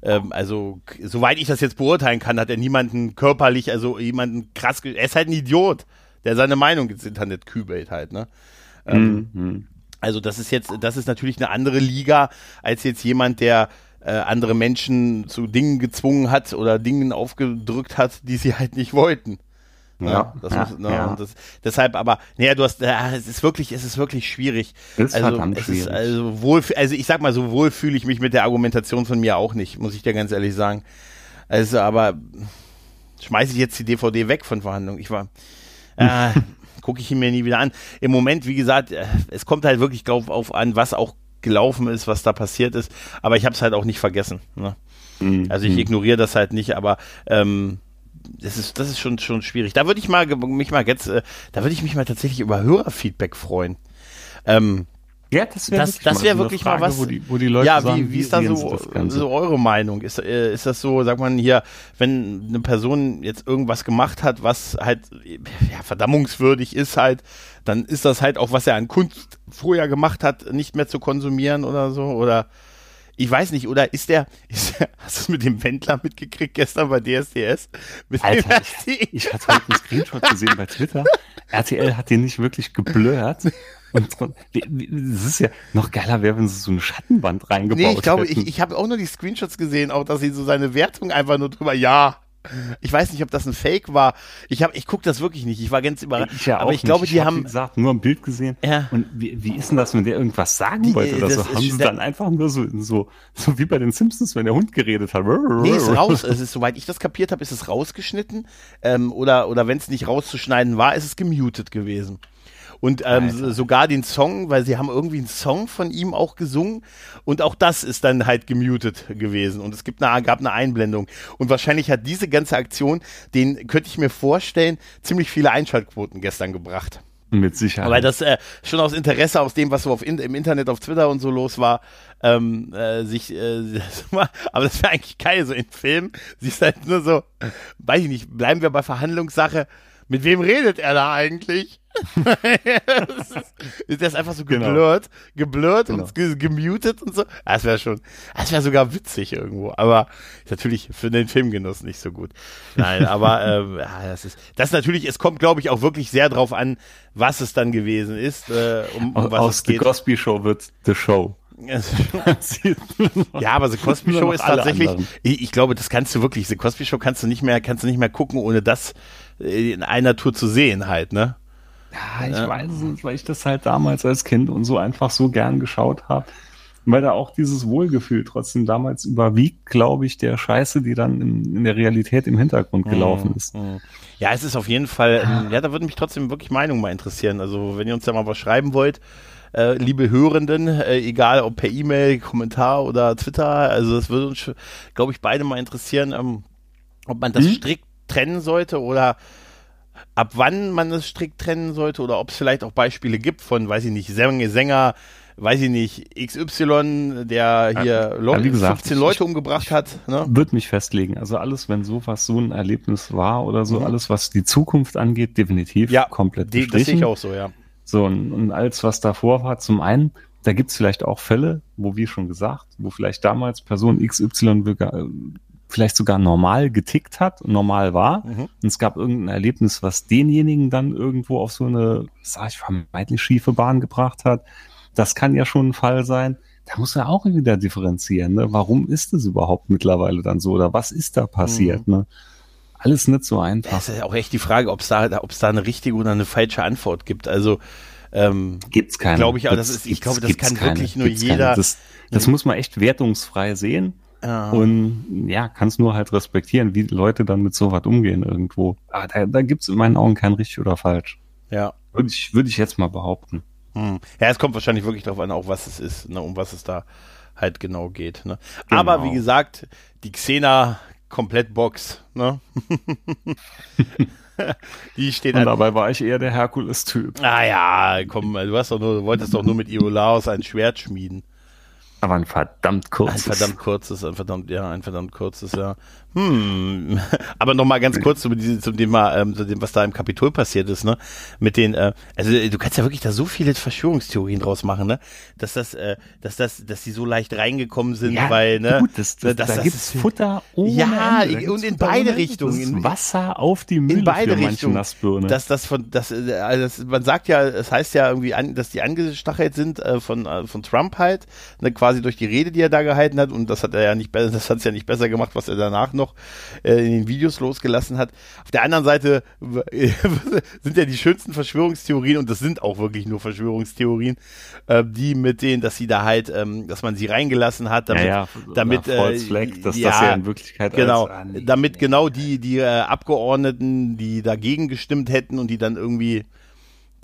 ähm, also soweit ich das jetzt beurteilen kann, hat er niemanden körperlich, also jemanden krass, er ist halt ein Idiot, der seine Meinung ins Internet kübelt halt, ne? Ähm, mhm. Also das ist jetzt, das ist natürlich eine andere Liga als jetzt jemand, der äh, andere Menschen zu Dingen gezwungen hat oder Dingen aufgedrückt hat, die sie halt nicht wollten. Ja, das ja, muss, ne, ja. Das, deshalb aber, naja, du hast, ja, es ist wirklich, es ist wirklich schwierig. Ist also, verdammt es schwierig. Ist, also wohl, also ich sag mal, so wohl fühle ich mich mit der Argumentation von mir auch nicht, muss ich dir ganz ehrlich sagen. Also, aber schmeiße ich jetzt die DVD weg von Verhandlungen. Ich war, äh, [LAUGHS] gucke ich ihn mir nie wieder an. Im Moment, wie gesagt, äh, es kommt halt wirklich drauf auf an, was auch gelaufen ist, was da passiert ist. Aber ich habe es halt auch nicht vergessen. Ne? Mhm. Also ich ignoriere das halt nicht, aber ähm, das ist, das ist schon, schon schwierig. Da würde ich mal, mich mal jetzt, äh, da würde ich mich mal tatsächlich über Hörerfeedback freuen. Ähm, ja, das wäre das, das wär wirklich Frage, mal was. Wo die, wo die Leute ja, sagen, wie, wie ist da so, so eure Meinung? Ist, äh, ist das so, sagt man hier, wenn eine Person jetzt irgendwas gemacht hat, was halt ja, verdammungswürdig ist halt, dann ist das halt auch, was er an Kunst vorher gemacht hat, nicht mehr zu konsumieren oder so? Oder ich weiß nicht, oder ist der, ist der [LAUGHS] hast du es mit dem Wendler mitgekriegt gestern bei DSDS? Mit Alter, ich, ich hatte heute einen Screenshot gesehen bei Twitter. RTL hat den nicht wirklich geblurrt. Und es ist ja noch geiler wäre, wenn sie so eine Schattenwand reingebaut Nee, ich glaube, hätten. ich, ich habe auch nur die Screenshots gesehen, auch dass sie so seine Wertung einfach nur drüber, ja, ich weiß nicht, ob das ein Fake war. Ich habe, ich gucke das wirklich nicht. Ich war ganz überrascht. Ich ja aber ich glaube, die hab, haben gesagt, nur ein Bild gesehen. Ja. Und wie, wie ist denn das, wenn der irgendwas sagen die, wollte oder so? Haben sie dann einfach nur so, so, so wie bei den Simpsons, wenn der Hund geredet hat. Nee, ist raus. [LAUGHS] Es ist, soweit ich das kapiert habe, ist es rausgeschnitten. Ähm, oder oder wenn es nicht rauszuschneiden war, ist es gemutet gewesen und ähm, sogar den Song, weil sie haben irgendwie einen Song von ihm auch gesungen und auch das ist dann halt gemutet gewesen und es gibt eine, gab eine Einblendung und wahrscheinlich hat diese ganze Aktion, den könnte ich mir vorstellen, ziemlich viele Einschaltquoten gestern gebracht. Mit Sicherheit. Weil das äh, schon aus Interesse aus dem, was so auf in, im Internet, auf Twitter und so los war, ähm, äh, sich, äh, [LAUGHS] aber das wäre eigentlich geil, so in Filmen, siehst halt nur so, weiß ich nicht, bleiben wir bei Verhandlungssache, mit wem redet er da eigentlich? Das ist, ist einfach so genau. geblurrt, genau. geblurrt genau. und gemutet und so. Das wäre schon, das wäre sogar witzig irgendwo, aber ist natürlich für den Filmgenuss nicht so gut. Nein, aber [LAUGHS] ähm, ja, das ist, das natürlich, es kommt, glaube ich, auch wirklich sehr drauf an, was es dann gewesen ist, äh, um, um was Aus es geht. The Cosby Show wird The Show. [LAUGHS] ja, aber The Cosby Show ist tatsächlich, ich, ich, glaube, das kannst du wirklich, The Cosby Show kannst du nicht mehr, kannst du nicht mehr gucken, ohne das in einer Tour zu sehen halt, ne? Ja, ich ja. weiß es nicht, weil ich das halt damals als Kind und so einfach so gern geschaut habe. Weil da auch dieses Wohlgefühl trotzdem damals überwiegt, glaube ich, der Scheiße, die dann in, in der Realität im Hintergrund gelaufen ist. Mhm. Ja, es ist auf jeden Fall, ähm, ja, da würde mich trotzdem wirklich Meinung mal interessieren. Also, wenn ihr uns da mal was schreiben wollt, äh, liebe Hörenden, äh, egal ob per E-Mail, Kommentar oder Twitter, also es würde uns, glaube ich, beide mal interessieren, ähm, ob man das mhm. strikt trennen sollte oder ab wann man es strikt trennen sollte oder ob es vielleicht auch Beispiele gibt von, weiß ich nicht, Sänger, Sänger weiß ich nicht, XY, der hier ja, gesagt, 15 Leute umgebracht hat. Ne? Wird mich festlegen. Also alles, wenn sowas so ein Erlebnis war oder so, mhm. alles, was die Zukunft angeht, definitiv ja, komplett die, Das sehe ich auch so, ja. So, und, und alles, was davor war, zum einen, da gibt es vielleicht auch Fälle, wo, wie schon gesagt, wo vielleicht damals Person XY vielleicht sogar normal getickt hat, normal war. Mhm. Und es gab irgendein Erlebnis, was denjenigen dann irgendwo auf so eine, sag ich, vermeintlich schiefe Bahn gebracht hat. Das kann ja schon ein Fall sein. Da muss er auch wieder differenzieren. Ne? Warum ist es überhaupt mittlerweile dann so? Oder was ist da passiert? Mhm. Ne? Alles nicht so einfach. Das ist ja auch echt die Frage, ob es da, ob es da eine richtige oder eine falsche Antwort gibt. Also ähm, gibt's keine. Glaube ich, aber das ist, ich glaube, das kann keine, wirklich nur jeder. Das, das muss man echt wertungsfrei sehen. Ja. Und ja, kannst nur halt respektieren, wie Leute dann mit sowas umgehen irgendwo. Aber da, da gibt es in meinen Augen kein richtig oder falsch. Ja. Würde ich, würde ich jetzt mal behaupten. Hm. Ja, es kommt wahrscheinlich wirklich darauf an, auch was es ist, ne, um was es da halt genau geht. Ne? Genau. Aber wie gesagt, die Xena Komplettbox, ne? [LAUGHS] die steht Und dabei war ich eher der Herkules-Typ. Ah ja, komm, du hast doch nur, du wolltest doch nur mit Iolaos ein Schwert schmieden. Aber ein verdammt kurzes. Ein verdammt kurzes, ein verdammt, ja, ein verdammt kurzes, ja. Hm. [LAUGHS] Aber nochmal ganz kurz zu, diese, zu dem, ähm, zu dem, was da im Kapitol passiert ist, ne? Mit den, äh, also du kannst ja wirklich da so viele Verschwörungstheorien draus machen, ne? Dass das, äh, dass das, dass die so leicht reingekommen sind, ja, weil, ne? Gut, das, das, das, da das gibt's ist, Futter ohne Ja, Ende. und in beide Richtungen. Wasser auf die Mühle in beide Richtungen. Dass das von, das, äh, also das, man sagt ja, es das heißt ja irgendwie, an, dass die angestachelt sind äh, von, äh, von Trump halt, ne, quasi durch die Rede, die er da gehalten hat, und das hat er ja nicht besser, [LAUGHS] das hat's ja nicht besser gemacht, was er danach noch äh, in den Videos losgelassen hat. Auf der anderen Seite [LAUGHS] sind ja die schönsten Verschwörungstheorien, und das sind auch wirklich nur Verschwörungstheorien, äh, die mit denen, dass sie da halt, ähm, dass man sie reingelassen hat, damit, ja, ja, damit äh, Flag, dass ja, das ja in Wirklichkeit genau, als, ah, nee, damit genau die, die äh, Abgeordneten, die dagegen gestimmt hätten und die dann irgendwie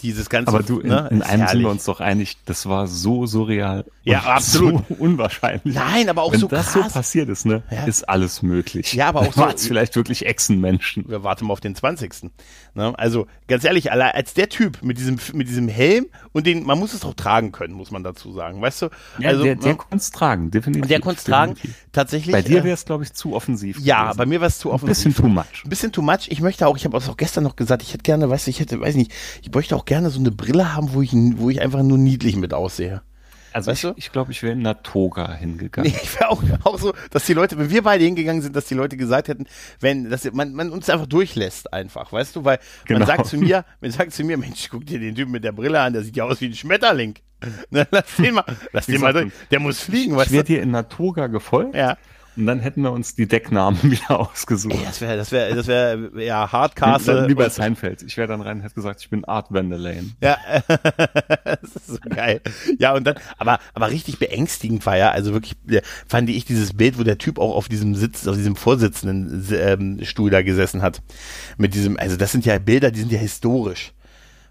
dieses ganze. Aber du, in, ne, in einem sind wir uns doch einig, das war so surreal. Ja, absolut. So [LAUGHS] unwahrscheinlich. Nein, aber auch Wenn so krass. Wenn das so passiert ist, ne, ja. ist alles möglich. Ja, aber auch [LAUGHS] so. Vielleicht wirklich Echsenmenschen. Wir warten mal auf den 20. Ne? Also, ganz ehrlich, als der Typ mit diesem, mit diesem Helm und den, man muss es auch tragen können, muss man dazu sagen. Weißt du? Ja, also, der, der ne? konnte es tragen, definitiv. Der konnte es tragen. Tatsächlich. Bei dir wäre es, glaube ich, zu offensiv. Ja, gewesen. bei mir war es zu offensiv. Ein bisschen too much. Ein bisschen too much. Ich möchte auch, ich habe auch gestern noch gesagt, ich hätte gerne, weißt du, ich hätte, weiß nicht, ich möchte auch gerne so eine Brille haben, wo ich, wo ich einfach nur niedlich mit aussehe. Also weißt ich, ich glaube, ich wäre in einer Toga hingegangen. Nee, ich wäre auch, auch so, dass die Leute, wenn wir beide hingegangen sind, dass die Leute gesagt hätten, wenn, dass man, man uns einfach durchlässt einfach, weißt du, weil genau. man sagt zu mir, man sagt zu mir, Mensch, guck dir den Typen mit der Brille an, der sieht ja aus wie ein Schmetterling. [LAUGHS] lass den mal, lass den mal durch. Der muss fliegen, weißt du. Ich werde dir in einer Toga gefolgt. Ja. Und dann hätten wir uns die Decknamen [LAUGHS] wieder ausgesucht. Ey, das wäre, das wäre, das wäre, ja, Hardcastle. Wie bei Seinfeld. Ich wäre dann rein und hätte gesagt, ich bin Art Vandelane. Ja, [LAUGHS] das ist so geil. Ja, und dann, aber, aber richtig beängstigend war ja, also wirklich, fand ich dieses Bild, wo der Typ auch auf diesem Sitz, auf diesem Vorsitzenden ähm, Stuhl da gesessen hat. Mit diesem, also das sind ja Bilder, die sind ja historisch.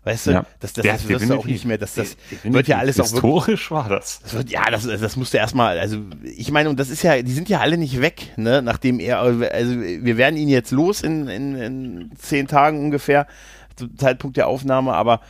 Weißt du, ja. das, das, das wirst du auch nicht mehr, das, das wird ja alles auch Historisch war das. das wird, ja, das, das musst du erstmal, also ich meine, und das ist ja, die sind ja alle nicht weg, ne, nachdem er, also wir werden ihn jetzt los in, in, in zehn Tagen ungefähr, zum Zeitpunkt der Aufnahme, aber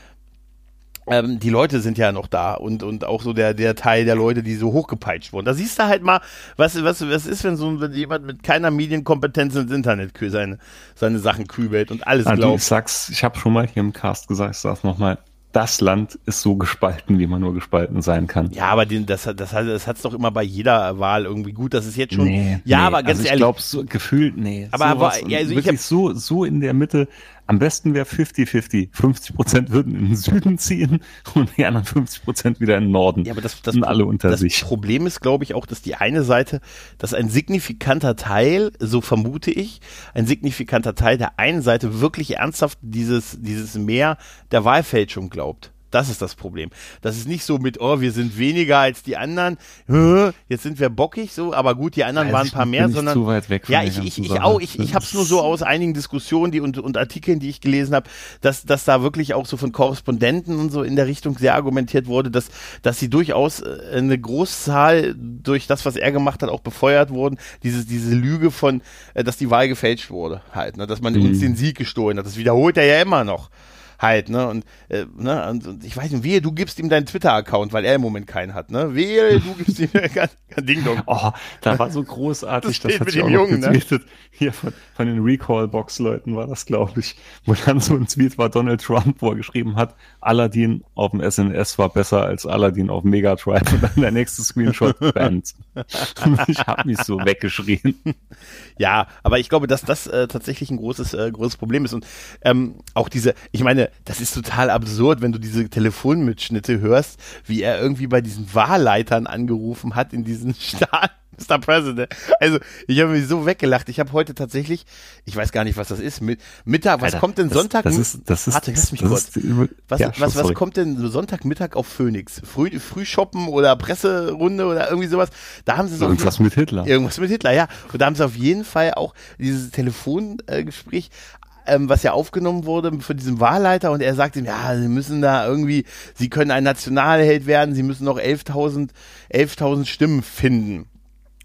ähm, die Leute sind ja noch da und, und auch so der, der Teil der Leute, die so hochgepeitscht wurden. Da siehst du halt mal, was, was, was ist, wenn so wenn jemand mit keiner Medienkompetenz ins Internet seine, seine Sachen kübelt und alles also glaubt. Ich sag's, ich habe schon mal hier im Cast gesagt, ich sag's nochmal, das Land ist so gespalten, wie man nur gespalten sein kann. Ja, aber den, das, das, das hat's doch immer bei jeder Wahl irgendwie gut. Das ist jetzt schon. Nee, ja, nee. aber ganz also ich ehrlich. glaube, so gefühlt, nee. Aber, aber ja, also wirklich so, so in der Mitte. Am besten wäre 50-50. 50 Prozent würden in den Süden ziehen und die anderen 50 Prozent wieder in den Norden. Ja, aber das, das, Und alle unter das sich. Problem ist, glaube ich, auch, dass die eine Seite, dass ein signifikanter Teil, so vermute ich, ein signifikanter Teil der einen Seite wirklich ernsthaft dieses, dieses Meer der Wahlfälschung glaubt. Das ist das Problem. Das ist nicht so mit, oh, wir sind weniger als die anderen, jetzt sind wir bockig, so, aber gut, die anderen Weiß waren ein paar mehr, sondern. zu weit weg von ja, ich, ich, ich Sache. auch, ich, ich habe es nur so aus einigen Diskussionen die, und, und Artikeln, die ich gelesen habe, dass, dass da wirklich auch so von Korrespondenten und so in der Richtung sehr argumentiert wurde, dass, dass sie durchaus äh, eine Großzahl durch das, was er gemacht hat, auch befeuert wurden. Diese, diese Lüge von, äh, dass die Wahl gefälscht wurde, halt, ne, dass man uns Mhm. den Sieg gestohlen hat. Das wiederholt er ja immer noch. Halt, ne? Und, äh, ne? und, und ich weiß nicht, wehe, du gibst ihm deinen Twitter-Account, weil er im Moment keinen hat, ne? Wehe, du gibst ihm [LAUGHS] kein, kein Ding Dong. Oh, da war so großartig, Das das, hat mit dem Jungen, ne? Hier von, von den Recall-Box-Leuten war das, glaube ich. Wo dann so ein Tweet war Donald Trump, wo er geschrieben hat, Aladdin auf dem SNS war besser als Aladdin auf Megatribe. Und dann der nächste Screenshot [LAUGHS] banned. [LAUGHS] ich habe mich so weggeschrien. Ja, aber ich glaube, dass das äh, tatsächlich ein großes, äh, großes Problem ist. Und ähm, auch diese, ich meine, das ist total absurd, wenn du diese Telefonmitschnitte hörst, wie er irgendwie bei diesen Wahlleitern angerufen hat in diesen [LAUGHS] Staat. Mr. President. Also, ich habe mich so weggelacht. Ich habe heute tatsächlich, ich weiß gar nicht, was das ist, mit, Mittag, was Alter, kommt denn das- Sonntag? Das ist, das ist, Warte, lass mich kurz. Was, ja, was, was kommt denn so Sonntagmittag auf Phoenix? Früh, Frühshoppen oder Presserunde oder irgendwie sowas? Da haben sie so Irgendwas mit Hitler. Irgendwas mit Hitler, ja. Und da haben sie auf jeden Fall auch dieses Telefongespräch, ähm, was ja aufgenommen wurde für diesen Wahlleiter und er sagt ihm, ja, sie müssen da irgendwie, sie können ein Nationalheld werden, sie müssen noch 11.000 11.000 Stimmen finden.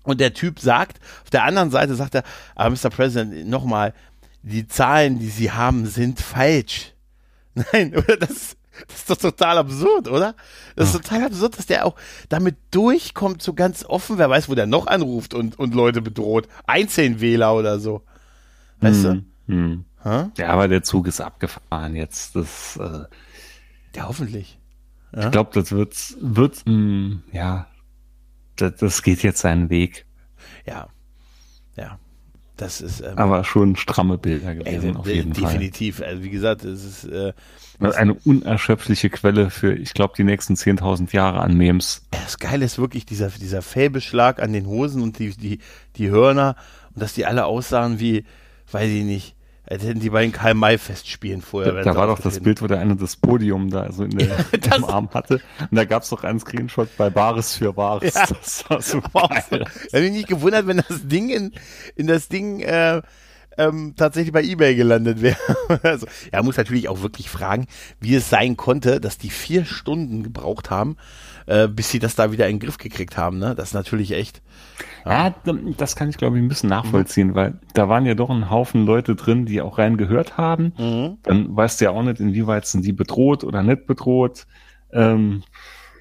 Und der Typ sagt, auf der anderen Seite sagt er, aber Mr. President, nochmal, die Zahlen, die sie haben, sind falsch. [LAUGHS] Nein, oder das, das ist doch total absurd, oder? Das ist total absurd, dass der auch damit durchkommt, so ganz offen. Wer weiß, wo der noch anruft und, und Leute bedroht. Einzelwähler oder so. Weißt Hm, hm. du? Hä? Ja, aber der Zug ist abgefahren jetzt. Das, äh, Ja, hoffentlich. Ich glaube, das wird, wird, mh, ja, das, das geht jetzt seinen Weg. Ja. Ja. Das ist ähm, Aber schon stramme Bilder gewesen, auf jeden definitiv. Also wie gesagt, es ist äh, Fall. Eine unerschöpfliche Quelle für, ich glaube, die nächsten 10.000 Jahre an Memes. das Geile ist wirklich dieser, dieser Fellbeschlag an den Hosen und die, die, die Hörner und dass die alle aussahen wie, weiß ich nicht, als hätten die bei den Karl-May-Festspielen vorher. Da, da war doch das. Bild, wo der eine das Podium da so in der, [LAUGHS] das- im Arm hatte. Und da gab's doch einen Screenshot bei Bares für Bares. Ja. Das war so [LAUGHS] auch so, geil. ich habe mich nicht gewundert, wenn das Ding in, in das Ding äh, ähm, tatsächlich bei eBay gelandet wäre. [LAUGHS] also, ja, muss natürlich auch wirklich fragen, wie es sein konnte, dass die vier Stunden gebraucht haben, äh, bis sie das da wieder in den Griff gekriegt haben. Ne? Das ist natürlich echt. Ja, das kann ich glaube ich ein bisschen nachvollziehen, weil da waren ja doch ein Haufen Leute drin, die auch rein gehört haben. Mhm. Dann weißt du ja auch nicht, inwieweit sind die bedroht oder nicht bedroht. Ähm,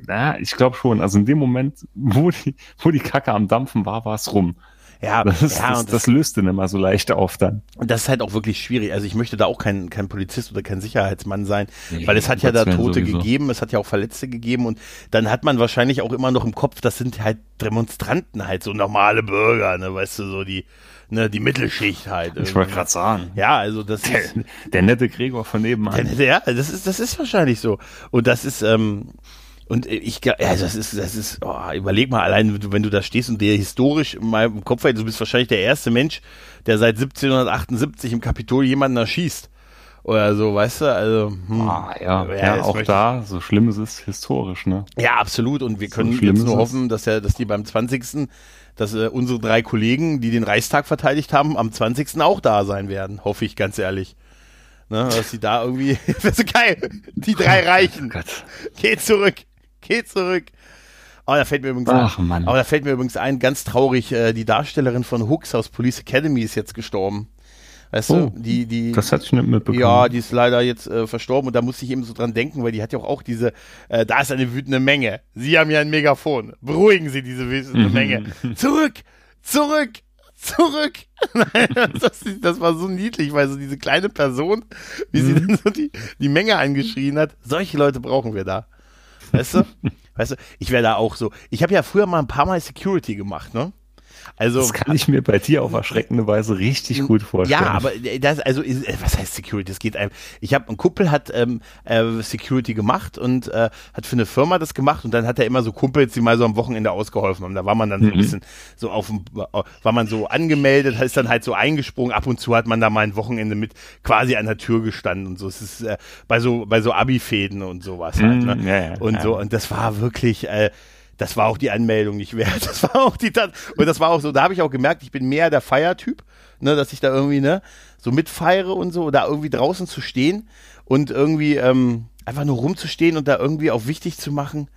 na, ich glaube schon. Also in dem Moment, [LAUGHS] wo die, wo die Kacke am Dampfen war, war es rum. Ja, Das, ja das, und das, löste nicht mal so leicht auf dann. Und das ist halt auch wirklich schwierig. Also ich möchte da auch kein, kein Polizist oder kein Sicherheitsmann sein, Nee, weil es hat ja da Tote sowieso. gegeben, es hat ja auch Verletzte gegeben und dann hat man wahrscheinlich auch immer noch im Kopf, das sind halt Demonstranten halt, so normale Bürger, ne, weißt du, so die, ne, die Mittelschicht halt. Ich wollte irgendwie. gerade sagen. Ja, also das Der, ist, der nette Gregor von nebenan. ja, das ist, das ist wahrscheinlich so. Und das ist, ähm, und ich, ja, das ist, das ist, oh, überleg mal allein, wenn du, da stehst und dir historisch mal im Kopf hält, du bist wahrscheinlich der erste Mensch, der seit 1778 im Kapitol jemanden erschießt. Oder so, weißt du, also, hm. Ah, ja, Ja, ja, auch da, so schlimm ist es historisch, ne? Ja, absolut. Und wir So können jetzt nur ist hoffen, dass ja, dass die beim 20. dass äh, unsere drei Kollegen, die den Reichstag verteidigt haben, am 20. auch da sein werden. Hoffe ich, ganz ehrlich. Ne, dass die da irgendwie, [LAUGHS] das ist geil. Die drei [LAUGHS] Reichen. Oh Gott. Geh zurück. [LAUGHS] Geh zurück. Oh, da fällt mir übrigens Ach, ein, Mann. aber da fällt mir übrigens ein, ganz traurig, äh, die Darstellerin von Hooks aus Police Academy ist jetzt gestorben. Weißt Oh, du, die, die, Das hatte ich nicht mitbekommen. ja, die ist leider jetzt äh, verstorben und da musste ich eben so dran denken, weil die hat ja auch, auch diese, äh, da ist eine wütende Menge. Sie haben ja ein Megafon. Beruhigen Sie diese wütende Mhm. Menge. Zurück! Zurück! Zurück! [LAUGHS] Nein, das, das war so niedlich, weil so diese kleine Person, wie sie dann so die, die Menge angeschrien hat, solche Leute brauchen wir da. Weißt du? Weißt du, ich wäre da auch so. Ich habe ja früher mal ein paar Mal Security gemacht, ne? Also Das kann ich mir bei dir auf erschreckende Weise richtig gut vorstellen. Ja, aber das, also, äh, was heißt Security? Das geht einem. Ich habe, ein Kumpel hat ähm, äh, Security gemacht und äh, hat für eine Firma das gemacht und dann hat er immer so Kumpels, die mal so am Wochenende ausgeholfen haben. Da war man dann so ein Mhm. bisschen so auf dem, war man so angemeldet, ist dann halt so eingesprungen. Ab und zu hat man da mal ein Wochenende mit quasi an der Tür gestanden und so. Es ist äh, bei so, bei so Abi-Fäden und sowas halt, ne? Mhm, ja, ja, und ja. so. Und das war wirklich, äh, das war auch die Anmeldung nicht wert. [LAUGHS] Das war auch die Tat. Und das war auch so, da habe ich auch gemerkt, ich bin mehr der Feiertyp, ne, dass ich da irgendwie, ne, so mitfeiere und so, da irgendwie draußen zu stehen und irgendwie ähm, einfach nur rumzustehen und da irgendwie auch wichtig zu machen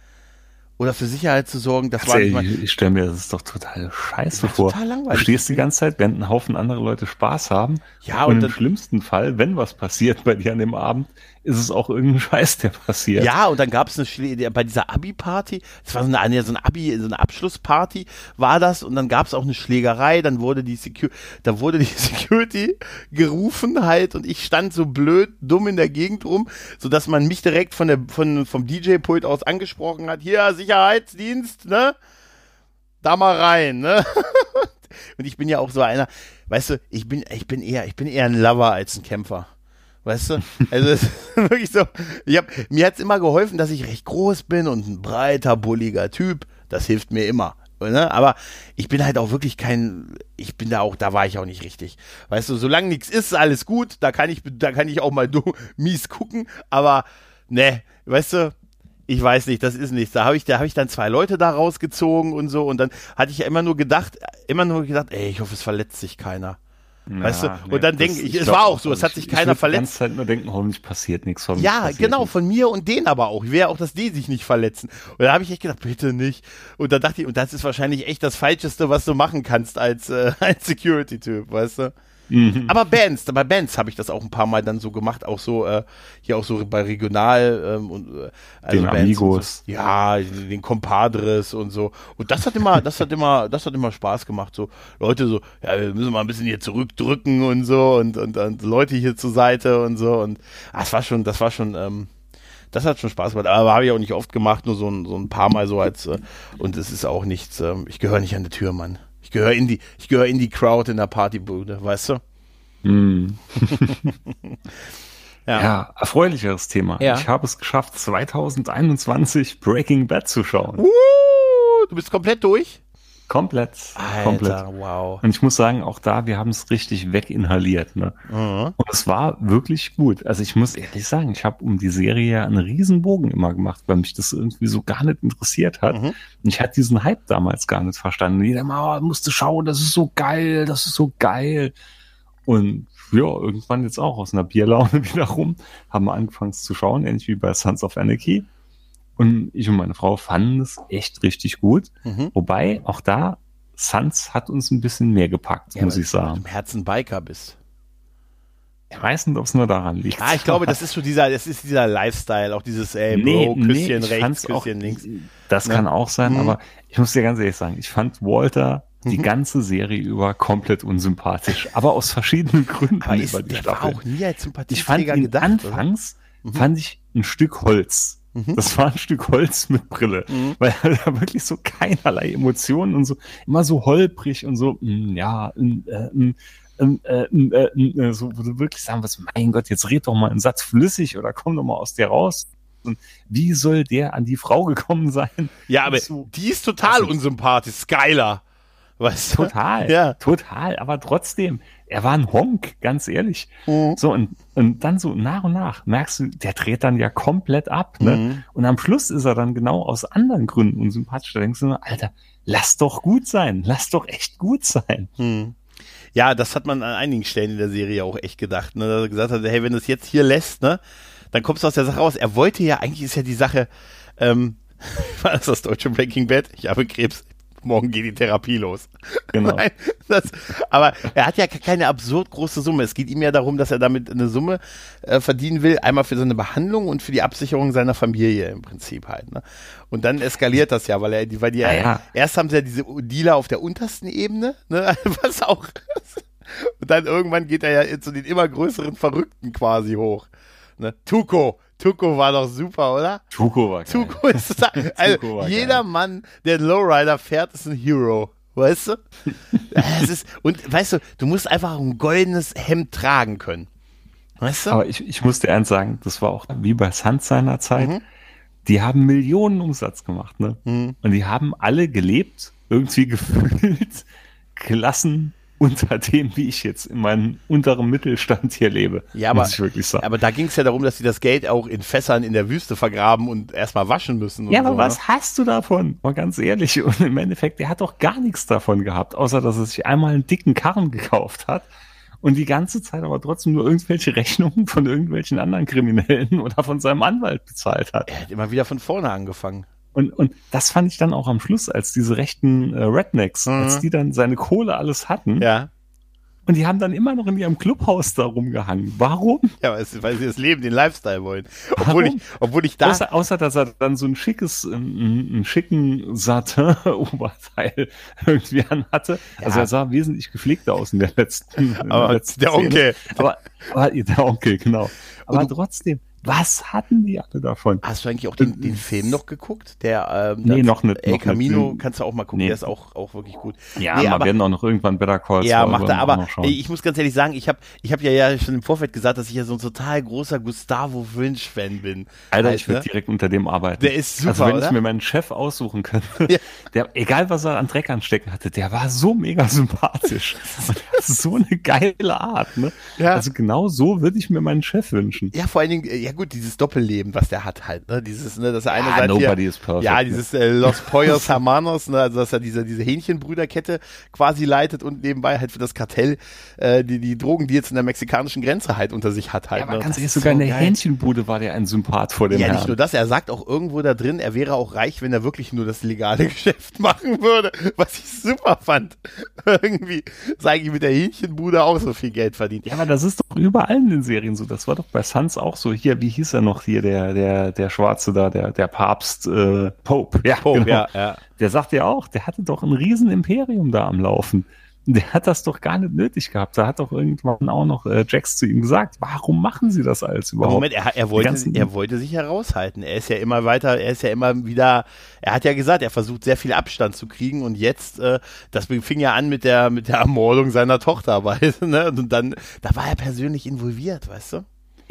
oder für Sicherheit zu sorgen, das war nicht mal, ich, ich stelle mir das ist doch total scheiße war vor. total Du langweilig. stehst die ganze Zeit, während ein Haufen andere Leute Spaß haben. Ja, und, und im schlimmsten Fall, wenn was passiert bei dir an dem Abend, ist es auch irgendein [LAUGHS] Scheiß, der passiert. Ja, und dann gab es eine bei dieser Abi-Party, das war so eine, so eine Abi, so eine Abschlussparty, war das, und dann gab es auch eine Schlägerei, dann wurde die Secu da wurde die [LAUGHS] Security gerufen halt und ich stand so blöd, dumm in der Gegend rum, so dass man mich direkt von der, von, vom DJ-Pult aus angesprochen hat, hier, Sicherheitsdienst, ne? Da mal rein, ne? [LAUGHS] Und ich bin ja auch so einer, weißt du, ich bin, ich bin eher, ich bin eher ein Lover als ein Kämpfer. Weißt du? Also es ist [LAUGHS] wirklich so. Ich hab, mir hat's immer geholfen, dass ich recht groß bin und ein breiter, bulliger Typ. Das hilft mir immer. Ne? Aber ich bin halt auch wirklich kein, ich bin da auch, da war ich auch nicht richtig. Weißt du, solange nichts ist, ist alles gut. Da kann ich, da kann ich auch mal [LAUGHS] du, mies gucken. Aber ne, weißt du, ich weiß nicht, das ist nichts. Da habe ich, da habe ich dann zwei Leute da rausgezogen und so. Und dann hatte ich ja immer nur gedacht, immer nur gedacht, ey, ich hoffe, es verletzt sich keiner. Weißt du, und dann denk ich, es war auch so, es hat sich ich- keiner ich verletzt. die ganze Zeit nur denken, hoffentlich passiert nichts. hoffentlich Ja, passiert genau, nichts. von mir und denen aber auch. Ich will ja auch, dass die sich nicht verletzen. Und da habe ich echt gedacht, bitte nicht. Und da dachte ich, und das ist wahrscheinlich echt das Falscheste, was du machen kannst als, äh, [LAUGHS] als Security-Typ, weißt du? Mhm. Aber Bands, bei Bands habe ich das auch ein paar Mal dann so gemacht, auch so, äh, hier auch so bei Regional ähm, und äh, also Den Bands Amigos. So. Ja, den Compadres und so. Und das hat immer, das hat immer, das hat immer Spaß gemacht. So Leute so, ja, wir müssen mal ein bisschen hier zurückdrücken und so und, und, und Leute hier zur Seite und so. Und ah, das war schon, das war schon, ähm, das hat schon Spaß gemacht, aber habe ich auch nicht oft gemacht, nur so ein, so ein paar Mal so als äh, und es ist auch nichts, ähm, ich gehöre nicht an die Tür, Mann. Ich gehöre in die, ich gehöre in die Crowd in der Partybude, weißt du? Mhm. [LAUGHS] Ja. Ja, erfreulicheres Thema. Ja. Ich habe es geschafft, 2021 Breaking Bad zu schauen. Uh, du bist komplett durch? Komplett. Alter, Komplett. wow. Und ich muss sagen, auch da, wir haben es richtig weginhaliert. Ne? Mhm. Und es war wirklich gut. Also ich muss ehrlich sagen, ich habe um die Serie ja einen riesen Bogen immer gemacht, weil mich das irgendwie so gar nicht interessiert hat. Mhm. Und ich hatte diesen Hype damals gar nicht verstanden. Jeder mal, oh, musste schauen, das ist so geil, das ist so geil. Und ja, irgendwann jetzt auch aus einer Bierlaune [LAUGHS] wieder rum, haben wir angefangen zu schauen, ähnlich wie bei Sons of Anarchy. Und ich und meine Frau fanden es echt richtig gut. Mhm. Wobei, auch da, Sons hat uns ein bisschen mehr gepackt, muss weil ich du sagen. im Herzen Biker bist. Ich weiß nicht, ob es nur daran liegt. Ah, ich glaube, das ist so dieser, das ist dieser Lifestyle, auch dieses, ey, Nee, Bro, nee, Küsschen ich rechts, fand's auch- Küsschen links. Das Ne? kann auch sein, Mhm. aber ich muss dir ganz ehrlich sagen, ich fand Walter die Mhm. ganze Serie über komplett unsympathisch, aber aus verschiedenen Gründen Aber ist, über die der war Staffel. auch nie als Ich fand Sympathieträger ihn gedacht. anfangs, Mhm. fand ich ein Stück Holz. Mhm. Das war ein Stück Holz mit Brille, Mhm. weil er da [LAUGHS] wirklich so keinerlei Emotionen und so, immer so holprig und so, mm, ja, äh, mm, ähm, äh, mm, äh, mm, äh, so, wo du wirklich sagen wirst, mein Gott, jetzt red doch mal einen Satz flüssig oder komm doch mal aus dir raus. Und wie soll der an die Frau gekommen sein? Ja, aber so- die ist total ist- unsympathisch. Skyler. Weißt du? Total, Ja. total, aber trotzdem, er war ein Honk, ganz ehrlich. Mhm. So, und, und dann so nach und nach merkst du, der dreht dann ja komplett ab, ne? Mhm. Und am Schluss ist er dann genau aus anderen Gründen unsympathisch. Da denkst du nur, Alter, lass doch gut sein, lass doch echt gut sein. Hm. Ja, das hat man an einigen Stellen in der Serie auch echt gedacht, ne? Dass er gesagt hat, hey, wenn du es jetzt hier lässt, ne, dann kommst du aus der Sache raus. Er wollte ja, eigentlich ist ja die Sache, ähm, [LAUGHS] war das das deutsche Breaking Bad? Ich habe Krebs. Morgen geht die Therapie los. Genau. [LAUGHS] Nein, das, aber er hat ja keine absurd große Summe. Es geht ihm ja darum, dass er damit eine Summe äh, verdienen will, einmal für seine Behandlung und für die Absicherung seiner Familie im Prinzip halt. Ne? Und dann eskaliert das ja, weil er, die- weil die ja. erst haben sie ja diese Dealer auf der untersten Ebene, ne, [LAUGHS] was auch. [LAUGHS] Und dann irgendwann geht er ja zu den immer größeren Verrückten quasi hoch. Ne? Tuko, Tuko war doch super, oder? Tuko war geil. Tuko ist [LAUGHS] also Tuko jeder geil. Mann, der einen Lowrider fährt, ist ein Hero. weißt du? [LAUGHS] es ist, und weißt du, du musst einfach ein goldenes Hemd tragen können. Weißt du? Aber ich, ich muss dir eins sagen, das war auch wie bei Sand seiner Zeit. Mhm. Die haben Millionen Umsatz gemacht, ne? Mhm. Und die haben alle gelebt, irgendwie [LAUGHS] gefühlt, Klassen unter dem, wie ich jetzt in meinem unteren Mittelstand hier lebe. Ja, aber, muss ich wirklich sagen. aber da ging es ja darum, dass sie das Geld auch in Fässern in der Wüste vergraben und erstmal waschen müssen. Ja, aber so, was Ne? hast du davon? Mal ganz ehrlich. Und im Endeffekt, der hat doch gar nichts davon gehabt, außer dass er sich einmal einen dicken Karren gekauft hat und die ganze Zeit aber trotzdem nur irgendwelche Rechnungen von irgendwelchen anderen Kriminellen [LAUGHS] oder von seinem Anwalt bezahlt hat. Er hat immer wieder von vorne angefangen. Und, und das fand ich dann auch am Schluss, als diese rechten äh, Rednecks, Mhm. als die dann seine Kohle alles hatten Ja. und die haben dann immer noch in ihrem Clubhaus da rumgehangen. Warum? Ja, weil sie- weil sie das Leben, den Lifestyle wollen. Obwohl Warum? ich, obwohl ich da. Außer, außer, dass er dann so ein schickes, einen, einen schicken Satin-Oberteil [LAUGHS] irgendwie anhatte. Also Ja. er sah wesentlich gepflegter aus in der letzten, in aber letzten der. Onkel. Aber, aber der Onkel, genau. Aber Und trotzdem, was hatten die alle davon? Hast du eigentlich auch den, den Film noch geguckt? Der, ähm, Nee, das- noch nicht, El noch nicht. Camino kannst du auch mal gucken, Nee. der ist auch, auch wirklich gut. Ja, Nee, wir aber- werden auch noch irgendwann Better Call Ja, macht er. Aber ich muss ganz ehrlich sagen, ich habe ich hab ja, ja schon im Vorfeld gesagt, dass ich ja so ein total großer Gustavo Fringe-Fan bin. Alter, Halt, ich würde ne? direkt unter dem arbeiten. Der ist super, Also wenn oder? ich mir meinen Chef aussuchen könnte, [LAUGHS] Ja. der, egal was er an Dreck anstecken hatte, der war so mega sympathisch. [LAUGHS] Und das ist so eine geile Art, ne? Ja. Also genau so würde ich mir meinen Chef wünschen. Ja, vor allen Dingen, äh, ja gut, dieses Doppelleben, was der hat halt, ne? Dieses, ne, dass er Ja, einerseits nobody hier, is perfect, ja, ne? dieses äh, Los Poyos Hermanos, ne, also dass er diese, diese Hähnchenbrüderkette quasi leitet und nebenbei halt für das Kartell äh, die, die Drogen, die jetzt in der mexikanischen Grenze halt unter sich hat halt. Ja, aber ne? ganz ehrlich, sogar so in der geil. Hähnchenbude war der ein Sympath vor dem Ja, Herrn. nicht nur das, er sagt auch irgendwo da drin, er wäre auch reich, wenn er wirklich nur das legale [LAUGHS] Geschäft machen würde, was ich super fand. [LAUGHS] Irgendwie sage ich mit der Hähnchenbude auch so viel Geld verdient. Ja, aber das ist doch überall in den Serien so. Das war doch bei Suns auch so. Hier, wie hieß er noch hier, der, der, der Schwarze da, der, der Papst äh, Pope. Ja, Oh, genau. ja, ja. Der sagt ja auch, der hatte doch ein riesen Imperium da am Laufen. Der hat das doch gar nicht nötig gehabt. Da hat doch irgendwann auch noch äh, Jax zu ihm gesagt, warum machen sie das alles überhaupt? Moment, er, er, wollte, ganzen- er wollte sich heraushalten. Er ist ja immer weiter, er ist ja immer wieder, er hat ja gesagt, er versucht sehr viel Abstand zu kriegen und jetzt, äh, das fing ja an mit der, mit der Ermordung seiner Tochter, [LAUGHS] weißt du, ne? Und dann, da war er persönlich involviert, weißt du?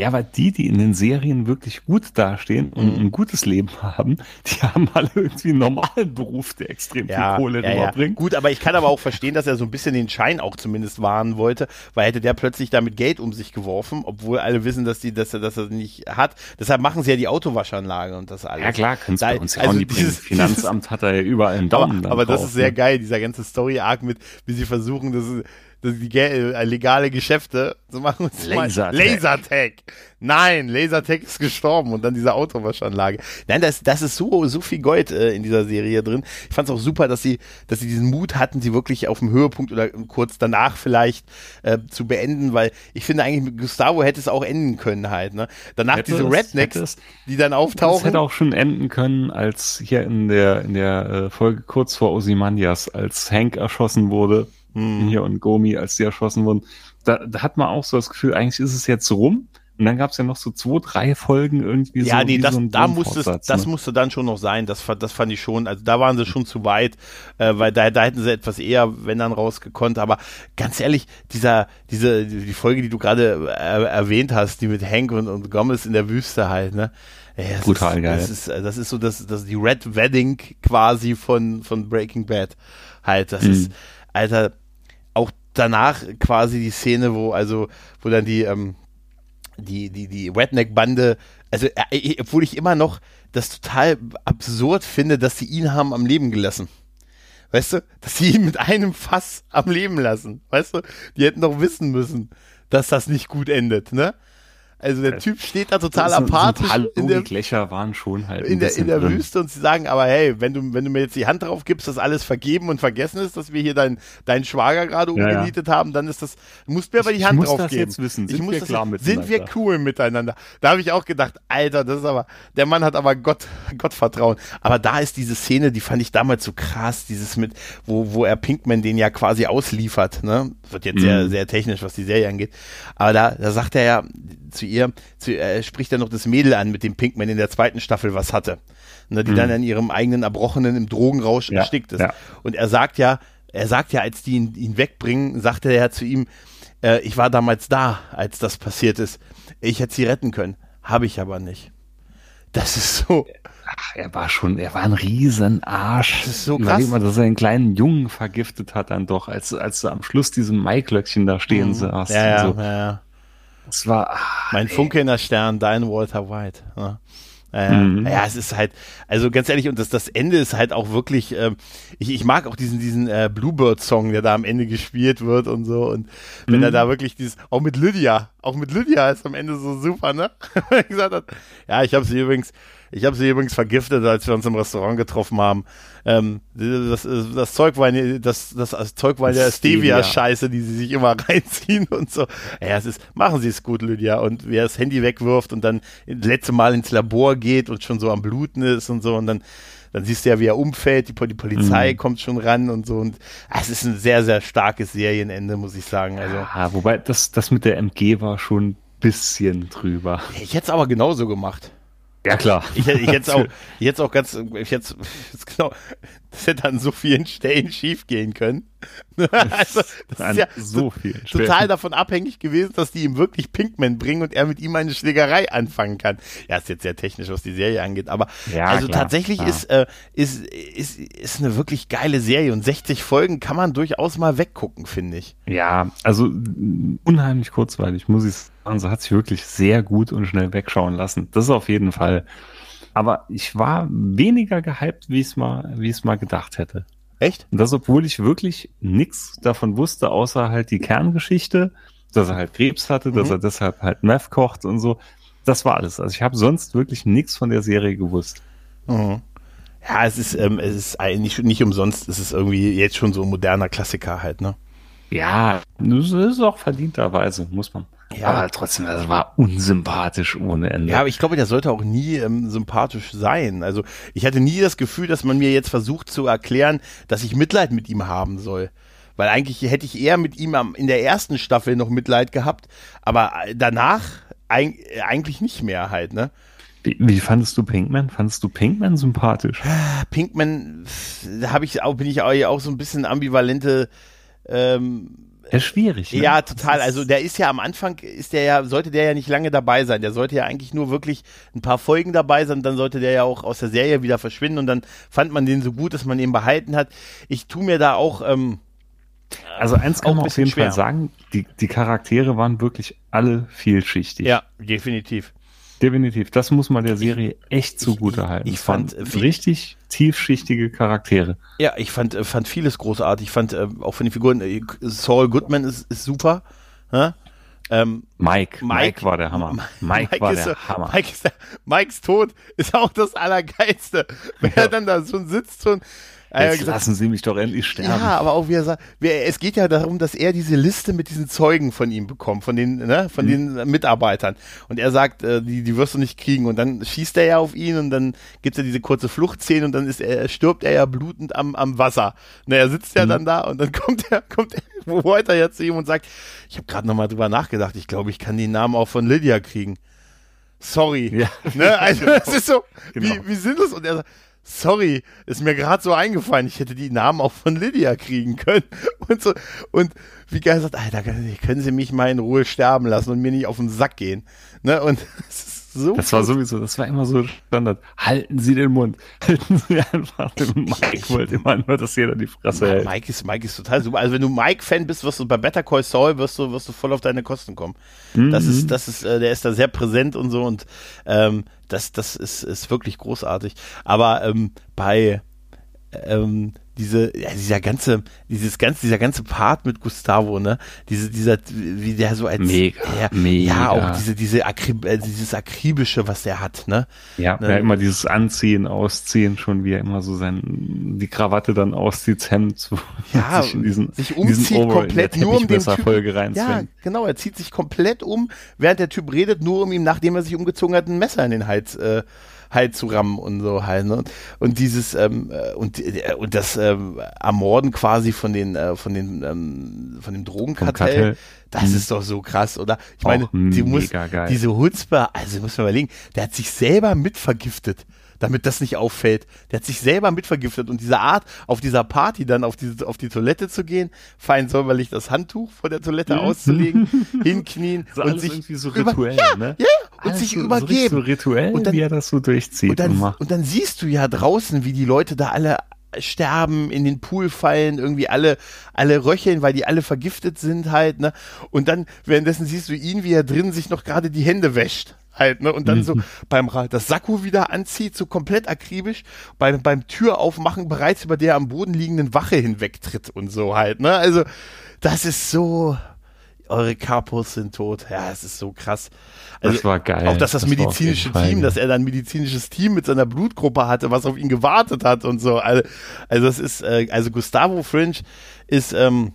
Ja, aber die, die in den Serien wirklich gut dastehen und Mhm. ein gutes Leben haben, die haben alle irgendwie einen normalen Beruf, der extrem viel Kohle ja, ja. rüberbringt. Gut, aber ich kann aber auch verstehen, dass er so ein bisschen den Schein auch zumindest wahren wollte, weil hätte der plötzlich damit Geld um sich geworfen, obwohl alle wissen, dass die, dass er, dass er nicht hat. Deshalb machen sie ja die Autowaschanlage und das alles. Ja klar, kannst Da- bei uns ja also dieses- [LAUGHS] Finanzamt hat da ja überall einen Daumen. aber, aber das ist sehr ne? geil, dieser ganze Story-Arc mit, wie sie versuchen, das, das äh, legale Geschäfte zu machen. Lasertag. Lasertag. Nein, Lasertag ist gestorben und dann diese Autowaschanlage. Nein, das, das ist so, so viel Gold äh, in dieser Serie drin. Ich fand es auch super, dass sie, dass sie diesen Mut hatten, sie wirklich auf dem Höhepunkt oder kurz danach vielleicht äh, zu beenden, weil ich finde eigentlich mit Gustavo hätte es auch enden können halt. Ne? Danach Hätte diese es, Rednecks, es. die dann Das auftauchen. hätte auch schon enden können, als hier in der, in der äh, Folge kurz vor Ozymandias, als Hank erschossen wurde, Hm. hier und Gomi, als die erschossen wurden. Da, da hat man auch so das Gefühl, eigentlich ist es jetzt rum. Und dann gab es ja noch so zwei, drei Folgen irgendwie so. Ja, nee, wie das, so da musste Wohnfortsatz, das ne? musste dann schon noch sein. Das, das fand ich schon. Also da waren sie schon zu weit, äh, weil da, da hätten sie etwas eher, wenn dann rausgekonnt. Aber ganz ehrlich, dieser, diese, die Folge, die du gerade äh, erwähnt hast, die mit Hank und, und Gomez in der Wüste halt, ne? Das Brutal ist, geil. Das ist, das ist so das, das die Red Wedding quasi von, von Breaking Bad. Halt, das Mhm. ist, Alter, danach quasi die Szene, wo, also, wo dann die, ähm, die, die, die Redneck-Bande, also äh, äh, obwohl ich immer noch das total absurd finde, dass sie ihn haben am Leben gelassen. Weißt du? Dass sie ihn mit einem Fass am Leben lassen. Weißt du? Die hätten doch wissen müssen, dass das nicht gut endet, ne? Also der Typ steht da total apathisch in der, waren schon halt in der, in der. Wüste und sie sagen aber, hey, wenn du, wenn du mir jetzt die Hand drauf gibst, dass alles vergeben und vergessen ist, dass wir hier deinen deinen Schwager gerade Ja, ja. umgenietet haben, dann ist das, du musst mir aber die Ich Hand muss drauf das geben. jetzt wissen. ich Sind muss wir das klar jetzt- Sind wir miteinander? cool miteinander? Da habe ich auch gedacht, Alter, das ist aber, der Mann hat aber Gott, [LAUGHS] Gottvertrauen. Aber da ist diese Szene, die fand ich damals so krass, dieses mit, wo, wo er Pinkman den ja quasi ausliefert, ne? Wird jetzt sehr, Mhm. sehr technisch, was die Serie angeht. Aber da, da sagt er ja zu ihr, zu, äh, spricht er noch das Mädel an, mit dem Pinkman in der zweiten Staffel was hatte. Ne, die dann in ihrem eigenen Erbrochenen im Drogenrausch Ja, erstickt ist. ja. Und er sagt ja, er sagt ja, als die ihn, ihn wegbringen, sagte er ja zu ihm, äh, ich war damals da, als das passiert ist. Ich hätte sie retten können. Habe ich aber nicht. Das ist so. Ach, er war schon, er war ein Riesenarsch. Das ist so krass. mal, dass er einen kleinen Jungen vergiftet hat dann doch, als, als du am Schluss diesem Maiklöckchen da stehen saß. Mhm. Ja, ja, und so. ja, ja. Das war, ah, Mein ey. Funke in der Stern, dein Walter White. Ja. Äh, Mhm. Ja, es ist halt, also ganz ehrlich, und das, das Ende ist halt auch wirklich, ähm, ich, ich mag auch diesen, diesen äh, Bluebird-Song, der da am Ende gespielt wird und so. Und wenn Mhm. er da wirklich dieses, auch mit Lydia, auch mit Lydia ist am Ende so super, ne? [LAUGHS] Wenn er gesagt hat, ja, ich habe sie übrigens, ich habe sie übrigens vergiftet, als wir uns im Restaurant getroffen haben. Ähm, das, das, das Zeug war, eine- das, das, das Zeug war der Stevia. Stevia-Scheiße, die sie sich immer [LAUGHS] reinziehen und so. Ja, es ist, machen Sie es gut, Lydia. Und wer das Handy wegwirft und dann das letzte Mal ins Labor geht und schon so am Bluten ist und so und dann, dann siehst du ja, wie er umfällt, die, die Polizei Mhm. kommt schon ran und so. Und ah, es ist ein sehr, sehr starkes Serienende, muss ich sagen. Also, Ja, wobei das, das mit der MG war schon ein bisschen drüber. ich hätte es aber genauso gemacht. Ja, klar. Ich, hätte- ich hätte es auch, [LAUGHS] ich hätte es auch ganz, ich hätte [LAUGHS] genau, das hätte an so vielen Stellen schief gehen können. [LAUGHS] also, das An ist ja so total davon abhängig gewesen, dass die ihm wirklich Pinkman bringen und er mit ihm eine Schlägerei anfangen kann. Ja, ist jetzt sehr technisch, was die Serie angeht, aber Ja, also klar, tatsächlich klar. ist, äh, ist, ist, ist eine wirklich geile Serie und 60 Folgen kann man durchaus mal weggucken, finde ich. Ja, also unheimlich kurzweilig, muss ich sagen. So hat sich wirklich sehr gut und schnell wegschauen lassen. Das ist auf jeden Fall. Aber ich war weniger gehypt, wie ich es mal, wie mal gedacht hätte. Echt? Und das, obwohl ich wirklich nichts davon wusste, außer halt die Kerngeschichte, dass er halt Krebs hatte, dass Mhm. er deshalb halt Meth kocht und so. Das war alles. Also ich habe sonst wirklich nichts von der Serie gewusst. Mhm. Ja, es ist, ähm, es ist eigentlich nicht umsonst, es ist irgendwie jetzt schon so ein moderner Klassiker halt, ne? Ja, das ist auch verdienterweise, muss man. Ja. Aber trotzdem, das war unsympathisch ohne Ende. Ja, aber ich glaube, der sollte auch nie ähm, sympathisch sein. Also ich hatte nie das Gefühl, dass man mir jetzt versucht zu erklären, dass ich Mitleid mit ihm haben soll. Weil eigentlich hätte ich eher mit ihm am, in der ersten Staffel noch Mitleid gehabt, aber äh, danach eig eigentlich nicht mehr halt, ne? Wie, wie fandest du Pinkman? Fandest du Pinkman sympathisch? Pinkman, da habe ich auch, bin ich auch, auch so ein bisschen ambivalente ähm, Ja, schwierig. Ne? Ja, total. Ist- Also der ist ja am Anfang, ist der ja, sollte der ja nicht lange dabei sein. Der sollte ja eigentlich nur wirklich ein paar Folgen dabei sein, dann sollte der ja auch aus der Serie wieder verschwinden und dann fand man den so gut, dass man ihn behalten hat. Ich tu mir da auch, ähm, also eins kann man auf jeden schwer. Fall sagen, die, die Charaktere waren wirklich alle vielschichtig. ja, definitiv. Definitiv. Das muss man der Serie echt ich- zugute halten. ich waren fand, äh, richtig tiefschichtige Charaktere. Ja, ich fand, äh, fand vieles großartig. Ich fand äh, auch von den Figuren, äh, Saul Goodman ist, ist super. Ne? Ähm, Mike, Mike, Mike- war der Hammer. [LAUGHS] Mike, war ist der so- Hammer. Mike ist der, Mikes Tod ist auch das Allergeilste. Wenn Ja. er dann da schon sitzt und Jetzt gesagt, lassen Sie mich doch endlich sterben. Ja, aber auch wie er sagt, es geht ja darum, dass er diese Liste mit diesen Zeugen von ihm bekommt, von den, ne, von Mhm. den Mitarbeitern. Und er sagt, äh, die, die wirst du nicht kriegen. Und dann schießt er ja auf ihn und dann gibt's ja diese kurze Fluchtszene und dann ist er, stirbt er ja blutend am, am Wasser. Na, er sitzt Mhm. ja dann da und dann [LAUGHS] kommt er, kommt er, Walter ja zu ihm und sagt, ich habe gerade nochmal drüber nachgedacht, ich glaube, ich kann den Namen auch von Lydia kriegen. Sorry. Ja. Ne? Also [LAUGHS] es ist so, Genau. wie, wie sinnlos. Und er sagt, sorry, ist mir gerade so eingefallen, ich hätte die Namen auch von Lydia kriegen können. [LAUGHS] Und so, und wie geil sagt, Alter, können Sie mich mal in Ruhe sterben lassen und mir nicht auf den Sack gehen. Ne? Und [LAUGHS] es ist so. Das war sowieso, das war immer so Standard. Halten Sie den Mund. [LAUGHS] Halten Sie einfach den Mund. Ich wollte immer nur, dass jeder die Fresse hält. Mike ist, Mike ist total super. Also wenn du Mike-Fan bist, wirst du bei Better Call Saul, wirst du, wirst du voll auf deine Kosten kommen. Das Mhm. ist, das ist, äh, der ist da sehr präsent und so und ähm, das, das ist, ist wirklich großartig. Aber ähm, bei ähm, diese, ja, dieser ganze, dieses ganze, dieser ganze Part mit Gustavo, ne, diese, dieser, wie der so als, Mega, ja, mega. ja, auch diese, diese Akrib äh, dieses akribische, was der hat, ne, Ja, Ne? ja, immer dieses Anziehen, Ausziehen, schon wie er immer so sein, die Krawatte dann auszieht, das Hemd zu, [LAUGHS] Ja, sich in diesen, sich in diesen umzieht Overall, komplett der nur um den Typen- Teppichmesserfolge Ja, genau. Er zieht sich komplett um, während der Typ redet, nur um ihm, nachdem er sich umgezogen hat, ein Messer in den Hals, äh, Hals zu rammen und so halt. Ne? Und dieses ähm, äh, und äh, und das ähm, Ermorden quasi von den äh, von den ähm, von dem Drogenkartell. Kartell. Das Mhm. ist doch so krass, oder? Ich Auch meine, die muss geil. diese Hutzpe, also muss man überlegen, der hat sich selber mitvergiftet. Damit das nicht auffällt. Der hat sich selber mitvergiftet und diese Art, auf dieser Party dann auf die, auf die Toilette zu gehen, fein säuberlich das Handtuch vor der Toilette auszulegen, [LAUGHS] hinknien Das ist und alles sich irgendwie so über- rituell, ja, ne? ja, und Alles sich so, übergeben. So, rituell, Und dann- wie er das so durchzieht und dann, macht. und dann siehst du ja draußen, wie die Leute da alle sterben, in den Pool fallen, irgendwie alle, alle röcheln, weil die alle vergiftet sind halt, ne? Und dann, währenddessen siehst du ihn, wie er drin sich noch gerade die Hände wäscht. Halt, ne? Und dann so beim Ra- das Sakko wieder anzieht, so komplett akribisch, beim, beim Türaufmachen bereits über der am Boden liegenden Wache hinwegtritt und so halt, ne? Also, das ist so, eure Kapos sind tot. Ja, es ist so krass. Also, das war geil. auch dass das, auf medizinische Team, dass er da ein medizinisches Team mit seiner Blutgruppe hatte, was auf ihn gewartet hat und so. Also, also das ist, äh, also Gustavo Fringe ist, ähm,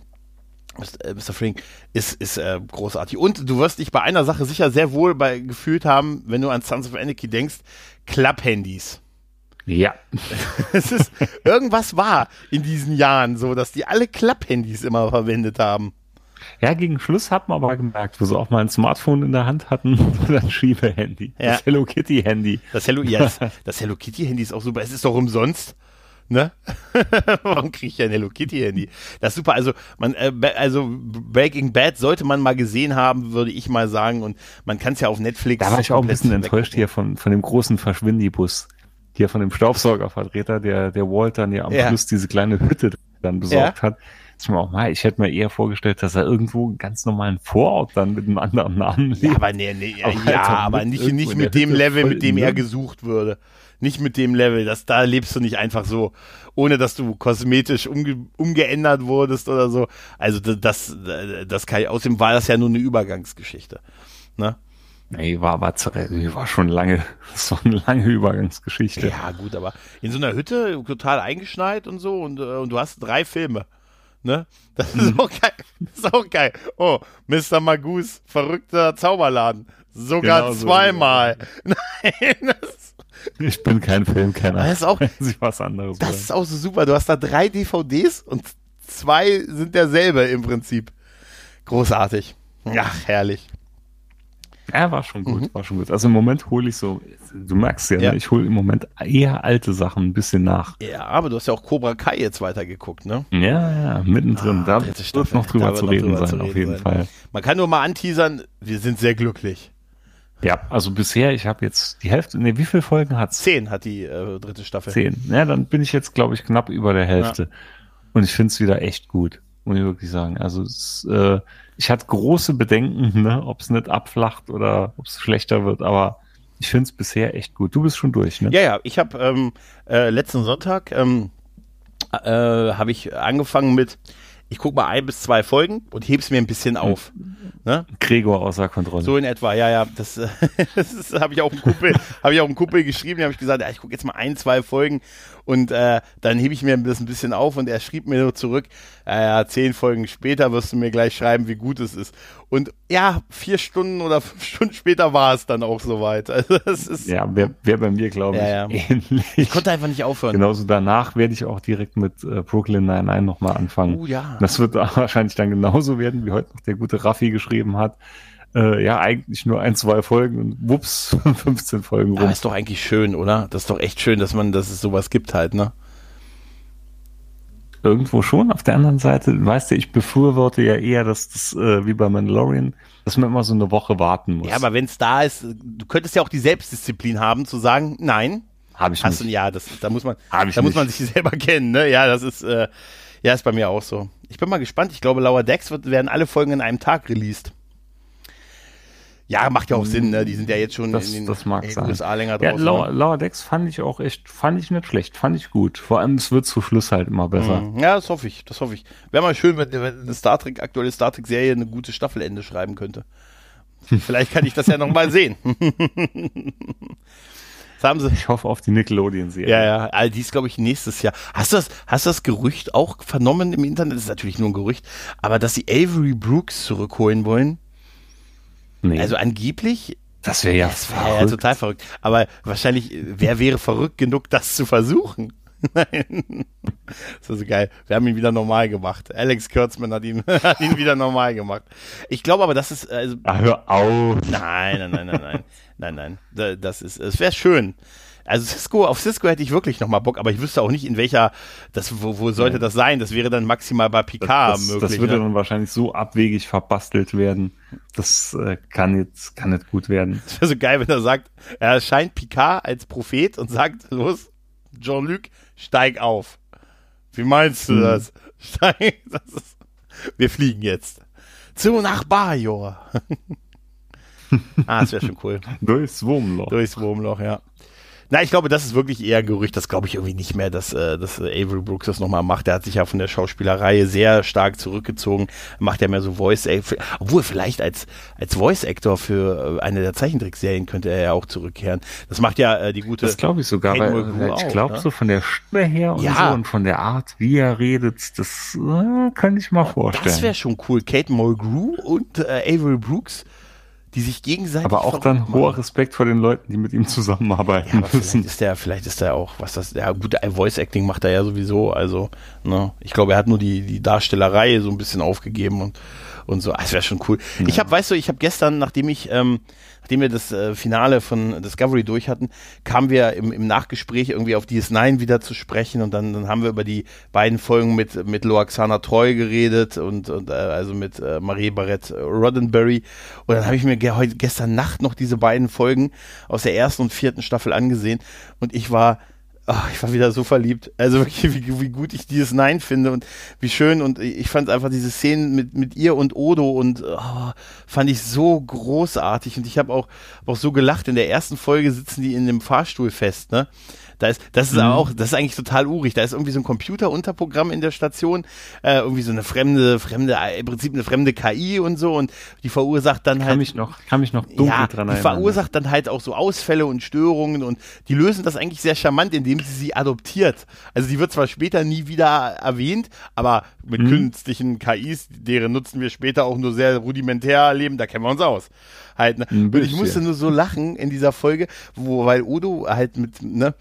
Mr. Mr. Frink ist, ist äh, großartig. Und du wirst dich bei einer Sache sicher sehr wohl bei gefühlt haben, wenn du an Sons of Anarchy denkst, Klapphandys. Ja, [LAUGHS] Es ist, irgendwas war in diesen Jahren so, dass die alle Klapphandys immer verwendet haben. ja, gegen Schluss hat man aber gemerkt, wo sie auch mal ein Smartphone in der Hand hatten [LAUGHS] und dann Schiebehandy. Ja. Das Hello Kitty Handy. Das Hello, ja, das, [LAUGHS] das Hello Kitty Handy ist auch super. Es ist doch umsonst. Ne? [LAUGHS] Warum kriege ich ein Hello Kitty Handy? Das ist super. Also man, äh, also Breaking Bad sollte man mal gesehen haben, würde ich mal sagen. Und man kann es ja auf Netflix. Da war ich auch ein bisschen enttäuscht hier von, von dem großen Verschwindibus. Hier von dem Staubsaugervertreter, der, der Walt dann ja am Ja. Schluss diese kleine Hütte dann besorgt hat. Ich mir auch mal, ich hätte mir eher vorgestellt, dass er irgendwo einen ganz normalen Vorort dann mit einem anderen Namen Ja, lebt. aber nee, nee, ja, Aber ja Alter, aber nicht, nicht mit dem Level, mit dem er nirgends. gesucht würde. Nicht mit dem Level. Das, da lebst du nicht einfach so, ohne dass du kosmetisch umge umgeändert wurdest oder so. Also das, das, kann ich, außerdem war das ja nur eine Übergangsgeschichte. Ne? Nee, war, war, war schon lange, [LAUGHS] war eine lange Übergangsgeschichte. Ja, gut, aber in so einer Hütte total eingeschneit und so und, äh, und du hast drei Filme. Ne? [LAUGHS] Das ist Mhm. auch geil. Das ist auch geil. Oh, Mr. Magus, verrückter Zauberladen. Sogar Genau so. zweimal. [LAUGHS] Nein, das, Ich bin kein Filmkenner. Das ist auch- was anderes das ist auch so super. Du hast da drei DVDs und zwei sind derselbe im Prinzip. Großartig. Ach, herrlich. Ja, war schon gut, war schon gut. Also im Moment hole ich so, du merkst ja, Mhm. Ja. Ne, ich hole im Moment eher alte Sachen ein bisschen nach. Ja, aber du hast ja auch Cobra Kai jetzt weitergeguckt, ne? Ja, ja, mittendrin. Ah, da wird Staffel. noch drüber zu reden drüber sein, zu auf reden jeden sein. Fall. Man kann nur mal anteasern, wir sind sehr glücklich. Ja, also bisher, ich habe jetzt die Hälfte, nee, wie viele Folgen hat's? Zehn hat die äh, dritte Staffel. Zehn. Ja, dann bin ich jetzt, glaube ich, knapp über der Hälfte. Und ich finde es wieder echt gut, muss ich wirklich sagen. Also es, äh, ich hatte große Bedenken, [LAUGHS] ne, ob es nicht abflacht oder ob es schlechter wird, aber ich finde es bisher echt gut. Du bist schon durch, ne? Ja, ja, ich habe ähm, äh, letzten Sonntag ähm, äh, habe ich angefangen mit, ich guck mal ein bis zwei Folgen und heb's mir ein bisschen auf. Ne? Gregor außer Kontrolle. So in etwa, ja, ja. Das, [LAUGHS] das habe ich auch einem Kumpel, habe ich auch einem Kumpel geschrieben, habe ich gesagt, ja, ich gucke jetzt mal ein, zwei Folgen und äh, dann hebe ich mir das ein bisschen auf und er schrieb mir nur zurück, ja, ja, zehn Folgen später wirst du mir gleich schreiben, wie gut es ist. Und ja, vier Stunden oder [LAUGHS] fünf Stunden später war es dann auch soweit. [LAUGHS] Also das ist, Ja, wäre wär bei mir, glaube ich, Ja, ja. ähnlich. ich konnte einfach nicht aufhören. Genauso danach werde ich auch direkt mit äh, Brooklyn 99 nochmal anfangen. Oh ja. Das wird [LAUGHS] wahrscheinlich dann genauso werden, wie heute noch der gute Raffi geschrieben hat. Äh, ja, eigentlich nur ein, zwei Folgen und wups, [LAUGHS] 15 Folgen Aber rum. ist doch eigentlich schön, oder? Das ist doch echt schön, dass man, dass es sowas gibt halt, ne? Irgendwo schon. Auf der anderen Seite, weißt du, ich befürworte ja eher, dass das, äh, wie bei Mandalorian, dass man immer so eine Woche warten muss. Ja, aber wenn es da ist, du könntest ja auch die Selbstdisziplin haben, zu sagen, nein, Habe ich hast du, nicht. ja, das, da muss man, da muss man nicht. sich selber [LAUGHS] kennen, ne? Ja, das ist, äh, ja, ist bei mir auch so. Ich bin mal gespannt. Ich glaube, Lower Decks wird, werden alle Folgen in einem Tag released. Ja, macht ja auch Sinn, ne? Die sind ja jetzt schon Das- in den, das mag sein. USA länger Ja, draußen. Lower, ne? Lower Decks fand ich auch echt, fand ich nicht schlecht, fand ich gut. Vor allem, es wird zu Schluss halt immer besser. Mhm. Ja, das hoffe ich, das hoffe ich. Wäre mal schön, wenn, wenn eine Star Trek, aktuelle Star Trek Serie eine gute Staffelende schreiben könnte. [LAUGHS] Vielleicht kann ich das ja noch mal sehen. [LAUGHS] das haben sie. Ich hoffe auf die Nickelodeon-Serie. Ja, ja, all dies glaube ich nächstes Jahr. Hast du das, hast du das Gerücht auch vernommen im Internet? Das ist natürlich nur ein Gerücht, aber dass sie Avery Brooks zurückholen wollen? Nee, Also angeblich, das wäre ja, das wäre ja verrückt. total verrückt. Aber wahrscheinlich, wer wäre verrückt genug, das zu versuchen? [LAUGHS] Nein. Das ist so geil. Wir haben ihn wieder normal gemacht. Alex Kurtzman hat ihn, [LAUGHS] hat ihn wieder normal gemacht. Ich glaube aber, das ist, also, Ah, hör auf. nein, nein, nein, nein, nein, nein, nein. Da- Das ist, es wäre schön. Also Cisco, auf Cisco hätte ich wirklich nochmal Bock, aber ich wüsste auch nicht, in welcher, das, wo, wo sollte das sein? Das wäre dann maximal bei Picard das, das, möglich. Das würde ne? dann wahrscheinlich so abwegig verbastelt werden. Das äh, kann jetzt, kann nicht gut werden. Das wäre so geil, wenn er sagt, er erscheint Picard als Prophet und sagt, los, Jean-Luc, steig auf. Wie meinst du Hm. das? [LAUGHS] Steig, das ist, wir fliegen jetzt. Zu nach Bajor. [LAUGHS] ah, das wäre schon cool. [LAUGHS] Durchs Wurmloch. Durchs Wurmloch, ja. Na, ich glaube, das ist wirklich eher ein Gerücht. Das glaube ich irgendwie nicht mehr, dass, äh, dass äh, Avery Brooks das nochmal macht. Der hat sich ja von der Schauspielerei sehr stark zurückgezogen. Macht ja mehr so Voice, äh, obwohl vielleicht als, als Voice Actor für äh, eine der Zeichentrickserien könnte er ja auch zurückkehren. Das macht ja äh, die gute. Das glaube ich sogar, Kate weil, Mulgrew ich glaube ne? so von der Stimme her und Ja. so und von der Art, wie er redet, das äh, kann ich mal vorstellen. Das wäre schon cool. Kate Mulgrew und äh, Avery Brooks, die sich gegenseitig. Aber auch dann machen. hoher Respekt vor den Leuten, die mit ihm zusammenarbeiten Ja, aber vielleicht müssen. ist der, vielleicht ist der auch, was das, ja, gut, Voice Acting macht er ja sowieso, also, ne, ich glaube, er hat nur die, die Darstellerei so ein bisschen aufgegeben und, und so, Ah, das wäre schon cool. Ich habe, weißt du, ich habe gestern, nachdem ich, ähm, nachdem wir das äh, Finale von Discovery durch hatten, kamen wir im, im Nachgespräch irgendwie auf DS9 wieder zu sprechen und dann, dann haben wir über die beiden Folgen mit, mit Loaxana Treu geredet und, und äh, also mit äh, Marie Barrett Roddenberry. Und dann habe ich mir ge heute, gestern Nacht noch diese beiden Folgen aus der ersten und vierten Staffel angesehen und ich war ach, ich war wieder so verliebt. Also wirklich, wie, wie gut ich dieses Nein finde und wie schön. Und ich fand einfach diese Szenen mit, mit ihr und Odo und oh, fand ich so großartig. Und ich habe auch, auch so gelacht. In der ersten Folge sitzen die in dem Fahrstuhl fest, ne? Da ist, das ist Mhm. auch, das ist eigentlich total urig. Da ist irgendwie so ein Computerunterprogramm in der Station, äh, irgendwie so eine fremde, fremde, im Prinzip eine fremde KI und so und die verursacht dann Kann halt mich noch, kann mich noch dunkel ja, dran die erinnern. verursacht dann halt auch so Ausfälle und Störungen und die lösen das eigentlich sehr charmant, indem sie sie adoptiert. Also die wird zwar später nie wieder erwähnt, aber mit Mhm. künstlichen KIs, deren Nutzen wir später auch nur sehr rudimentär erleben, da kennen wir uns aus. Halt, ne? Und ich musste nur so lachen in dieser Folge, wo, weil Odo halt mit, ne,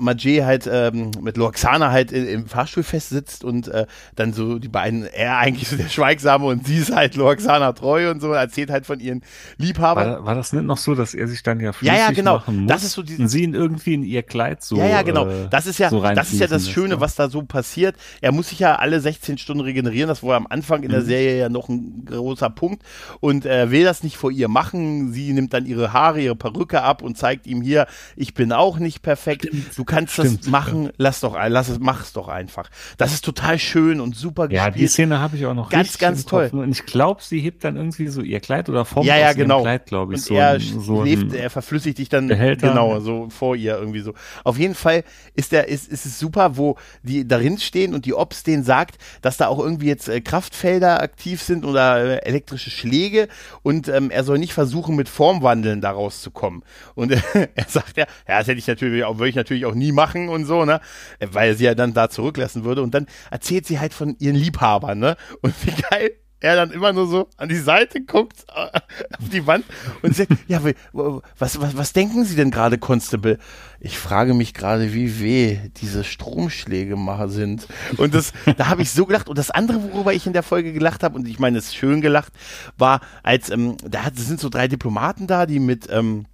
Majé halt ähm, mit Loxana halt in, im Fahrstuhl festsitzt und äh, dann so die beiden, er eigentlich so der Schweigsame und sie ist halt Loxana treu und so, erzählt halt von ihren Liebhabern. War, war das nicht noch so, dass er sich dann ja Ja, flüssig ja, genau. machen muss Das ist so die- und sie ihn irgendwie in ihr Kleid so ja, ja, genau. äh, Das ist ja, so das ist ja das Schöne, lässt, was da so passiert. Er muss sich ja alle 16 Stunden regenerieren. Das war am Anfang Mhm. in der Serie ja noch ein großer Punkt. Und er will das nicht vor ihr machen. Sie nimmt dann ihre Haare, ihre Perücke ab und zeigt ihm hier, ich bin auch nicht perfekt. Du kannst das Stimmt, machen. Lass doch, ein- lass es, mach es doch einfach. Das ist total schön und super Ja, die gespielt. Szene habe ich auch noch Ganz, richtig ganz toll. Und ich glaube, sie hebt dann irgendwie so ihr Kleid oder formt ja, ja, genau. Kleid, glaube ich. und so er ein, so lebt, er verflüssigt dich dann Behälter. genau so vor ihr irgendwie so. Auf jeden Fall ist der ist, ist es super, wo die darin stehen und die Ops denen sagt, dass da auch irgendwie jetzt äh, Kraftfelder aktiv sind oder äh, elektrische Schläge und ähm, er soll nicht versuchen mit Formwandeln da rauszukommen. Und äh, [LAUGHS] er sagt ja, ja, das hätte ich natürlich auch würde ich natürlich auch nie machen und so, ne? Weil sie ja dann da zurücklassen würde und dann erzählt sie halt von ihren Liebhabern, ne? Und wie geil er dann immer nur so an die Seite guckt, [LAUGHS] auf die Wand und sagt, ja, was, was, was denken Sie denn gerade, Constable? Ich frage mich gerade, wie weh diese Stromschläge mal sind. Und das, da habe ich so gelacht. Und das andere, worüber ich in der Folge gelacht habe, und ich meine, es ist schön gelacht, war, als, ähm, da sind so drei Diplomaten da, die mit, ähm,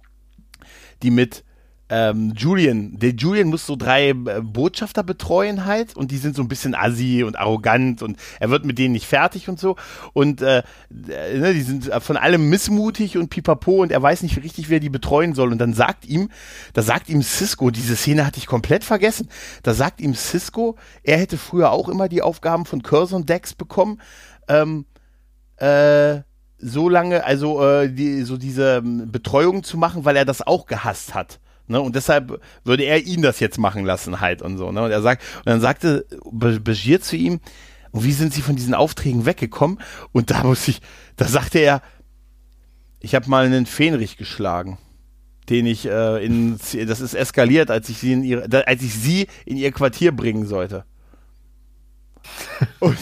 die mit ähm, Julian, der Julian muss so drei äh, Botschafter betreuen halt und die sind so ein bisschen assi und arrogant und er wird mit denen nicht fertig und so. Und äh, äh, ne, die sind von allem missmutig und pipapo und er weiß nicht richtig, wer die betreuen soll. Und dann sagt ihm, da sagt ihm Cisco, diese Szene hatte ich komplett vergessen, da sagt ihm Cisco, er hätte früher auch immer die Aufgaben von Curzon Dex bekommen, ähm, äh, so lange, also äh, die, so diese ähm, Betreuung zu machen, weil er das auch gehasst hat. Ne? Und deshalb würde er ihn das jetzt machen lassen halt und so. Ne? Und er sagt, und dann sagte Be- Begier zu ihm, wie sind sie von diesen Aufträgen weggekommen? Und da muss ich, da sagte er, ich habe mal einen Fähnrich geschlagen, den ich äh, in, das ist eskaliert, als ich sie in ihre, als ich sie in ihr Quartier bringen sollte. Und,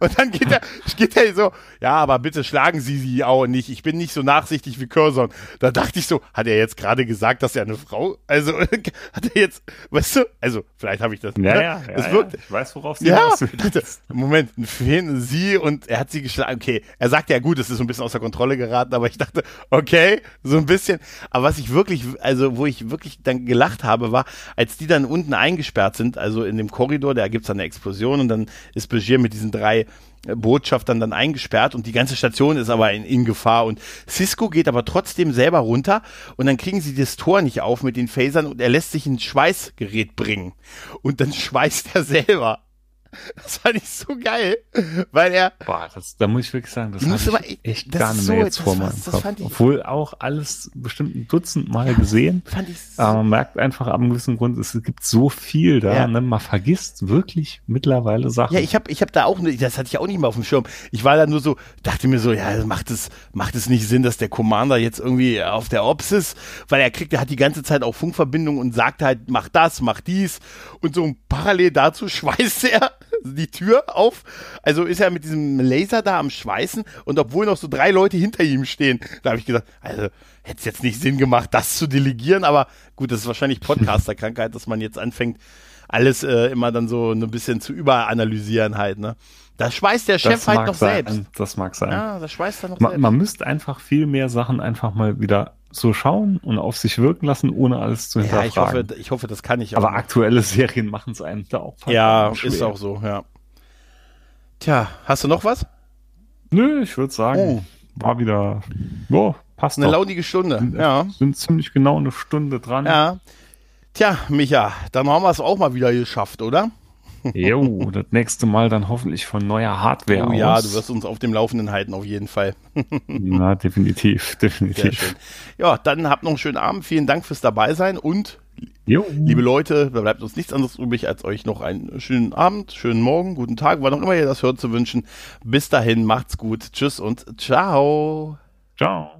Und dann geht er, [LAUGHS] geht er so, ja, aber bitte schlagen Sie sie auch nicht. Ich bin nicht so nachsichtig wie Curzon. Da dachte ich so, hat er jetzt gerade gesagt, dass er eine Frau, also [LAUGHS] hat er jetzt, weißt du, also vielleicht habe ich das. Ja, ne? ja, ja, ja. wirkt, Ich weiß, worauf sie ja, [LAUGHS] dachte, Moment, ein Fan, sie und er hat sie geschlagen. Okay, er sagt ja gut, es ist so ein bisschen außer Kontrolle geraten, aber ich dachte, okay, so ein bisschen. Aber was ich wirklich, also wo ich wirklich dann gelacht habe, war, als die dann unten eingesperrt sind, also in dem Korridor, da gibt's dann eine Explosion und dann ist Begier mit diesen drei Botschaftern dann eingesperrt und die ganze Station ist aber in, in Gefahr und Cisco geht aber trotzdem selber runter und dann kriegen sie das Tor nicht auf mit den Phasern und er lässt sich ein Schweißgerät bringen und dann [LAUGHS] schweißt er selber. Das fand ich so geil, weil er Boah, das, da muss ich wirklich sagen, das habe ich echt das gar nicht so- mehr jetzt vor meinem Kopf. ich- Obwohl auch alles bestimmt ein Dutzend Mal gesehen. fand ich Aber man merkt einfach am gewissen Grund, es gibt so viel da, Ja. ne? man vergisst wirklich mittlerweile Sachen. Ja, ich habe ich hab da auch, ne- das hatte ich auch nicht mal auf dem Schirm. Ich war da nur so, dachte mir so, ja, macht es, macht es nicht Sinn, dass der Commander jetzt irgendwie auf der Ops ist, weil er kriegt, er hat die ganze Zeit auch Funkverbindung und sagt halt, mach das, mach dies und so parallel dazu [LAUGHS] schweißt er die Tür auf. Also ist er mit diesem Laser da am Schweißen und obwohl noch so drei Leute hinter ihm stehen, da habe ich gesagt, also hätte es jetzt nicht Sinn gemacht, das zu delegieren, aber gut, das ist wahrscheinlich Podcaster-Krankheit, dass man jetzt anfängt, alles äh, immer dann so ein bisschen zu überanalysieren halt, ne? Da schweißt der Chef das halt noch sein. selbst. Das mag sein. Ja, das schweißt er noch Man, selbst. man müsste einfach viel mehr Sachen einfach mal wieder so schauen und auf sich wirken lassen, ohne alles zu ja, ich hoffe, hinterfragen. ich hoffe, das kann ich auch. Aber aktuelle Serien machen es einem da auch ja, schwer. ist auch so, ja. Tja, hast du noch was? Nö, ich würde sagen, Oh. war wieder, ja, passt Eine doch. launige Stunde. Ja. Sind ziemlich genau eine Stunde dran. Ja. Tja, Micha, dann haben wir es auch mal wieder geschafft, oder? Jo, das nächste Mal dann hoffentlich von neuer Hardware Oh aus. ja, du wirst uns auf dem Laufenden halten, auf jeden Fall. [LAUGHS] Na, definitiv, definitiv. Ja, dann habt noch einen schönen Abend. Vielen Dank fürs dabei sein und Jo, liebe Leute, da bleibt uns nichts anderes übrig, als euch noch einen schönen Abend, schönen Morgen, guten Tag, wann auch immer ihr das hört, zu wünschen. Bis dahin, macht's gut. Tschüss und ciao. ciao.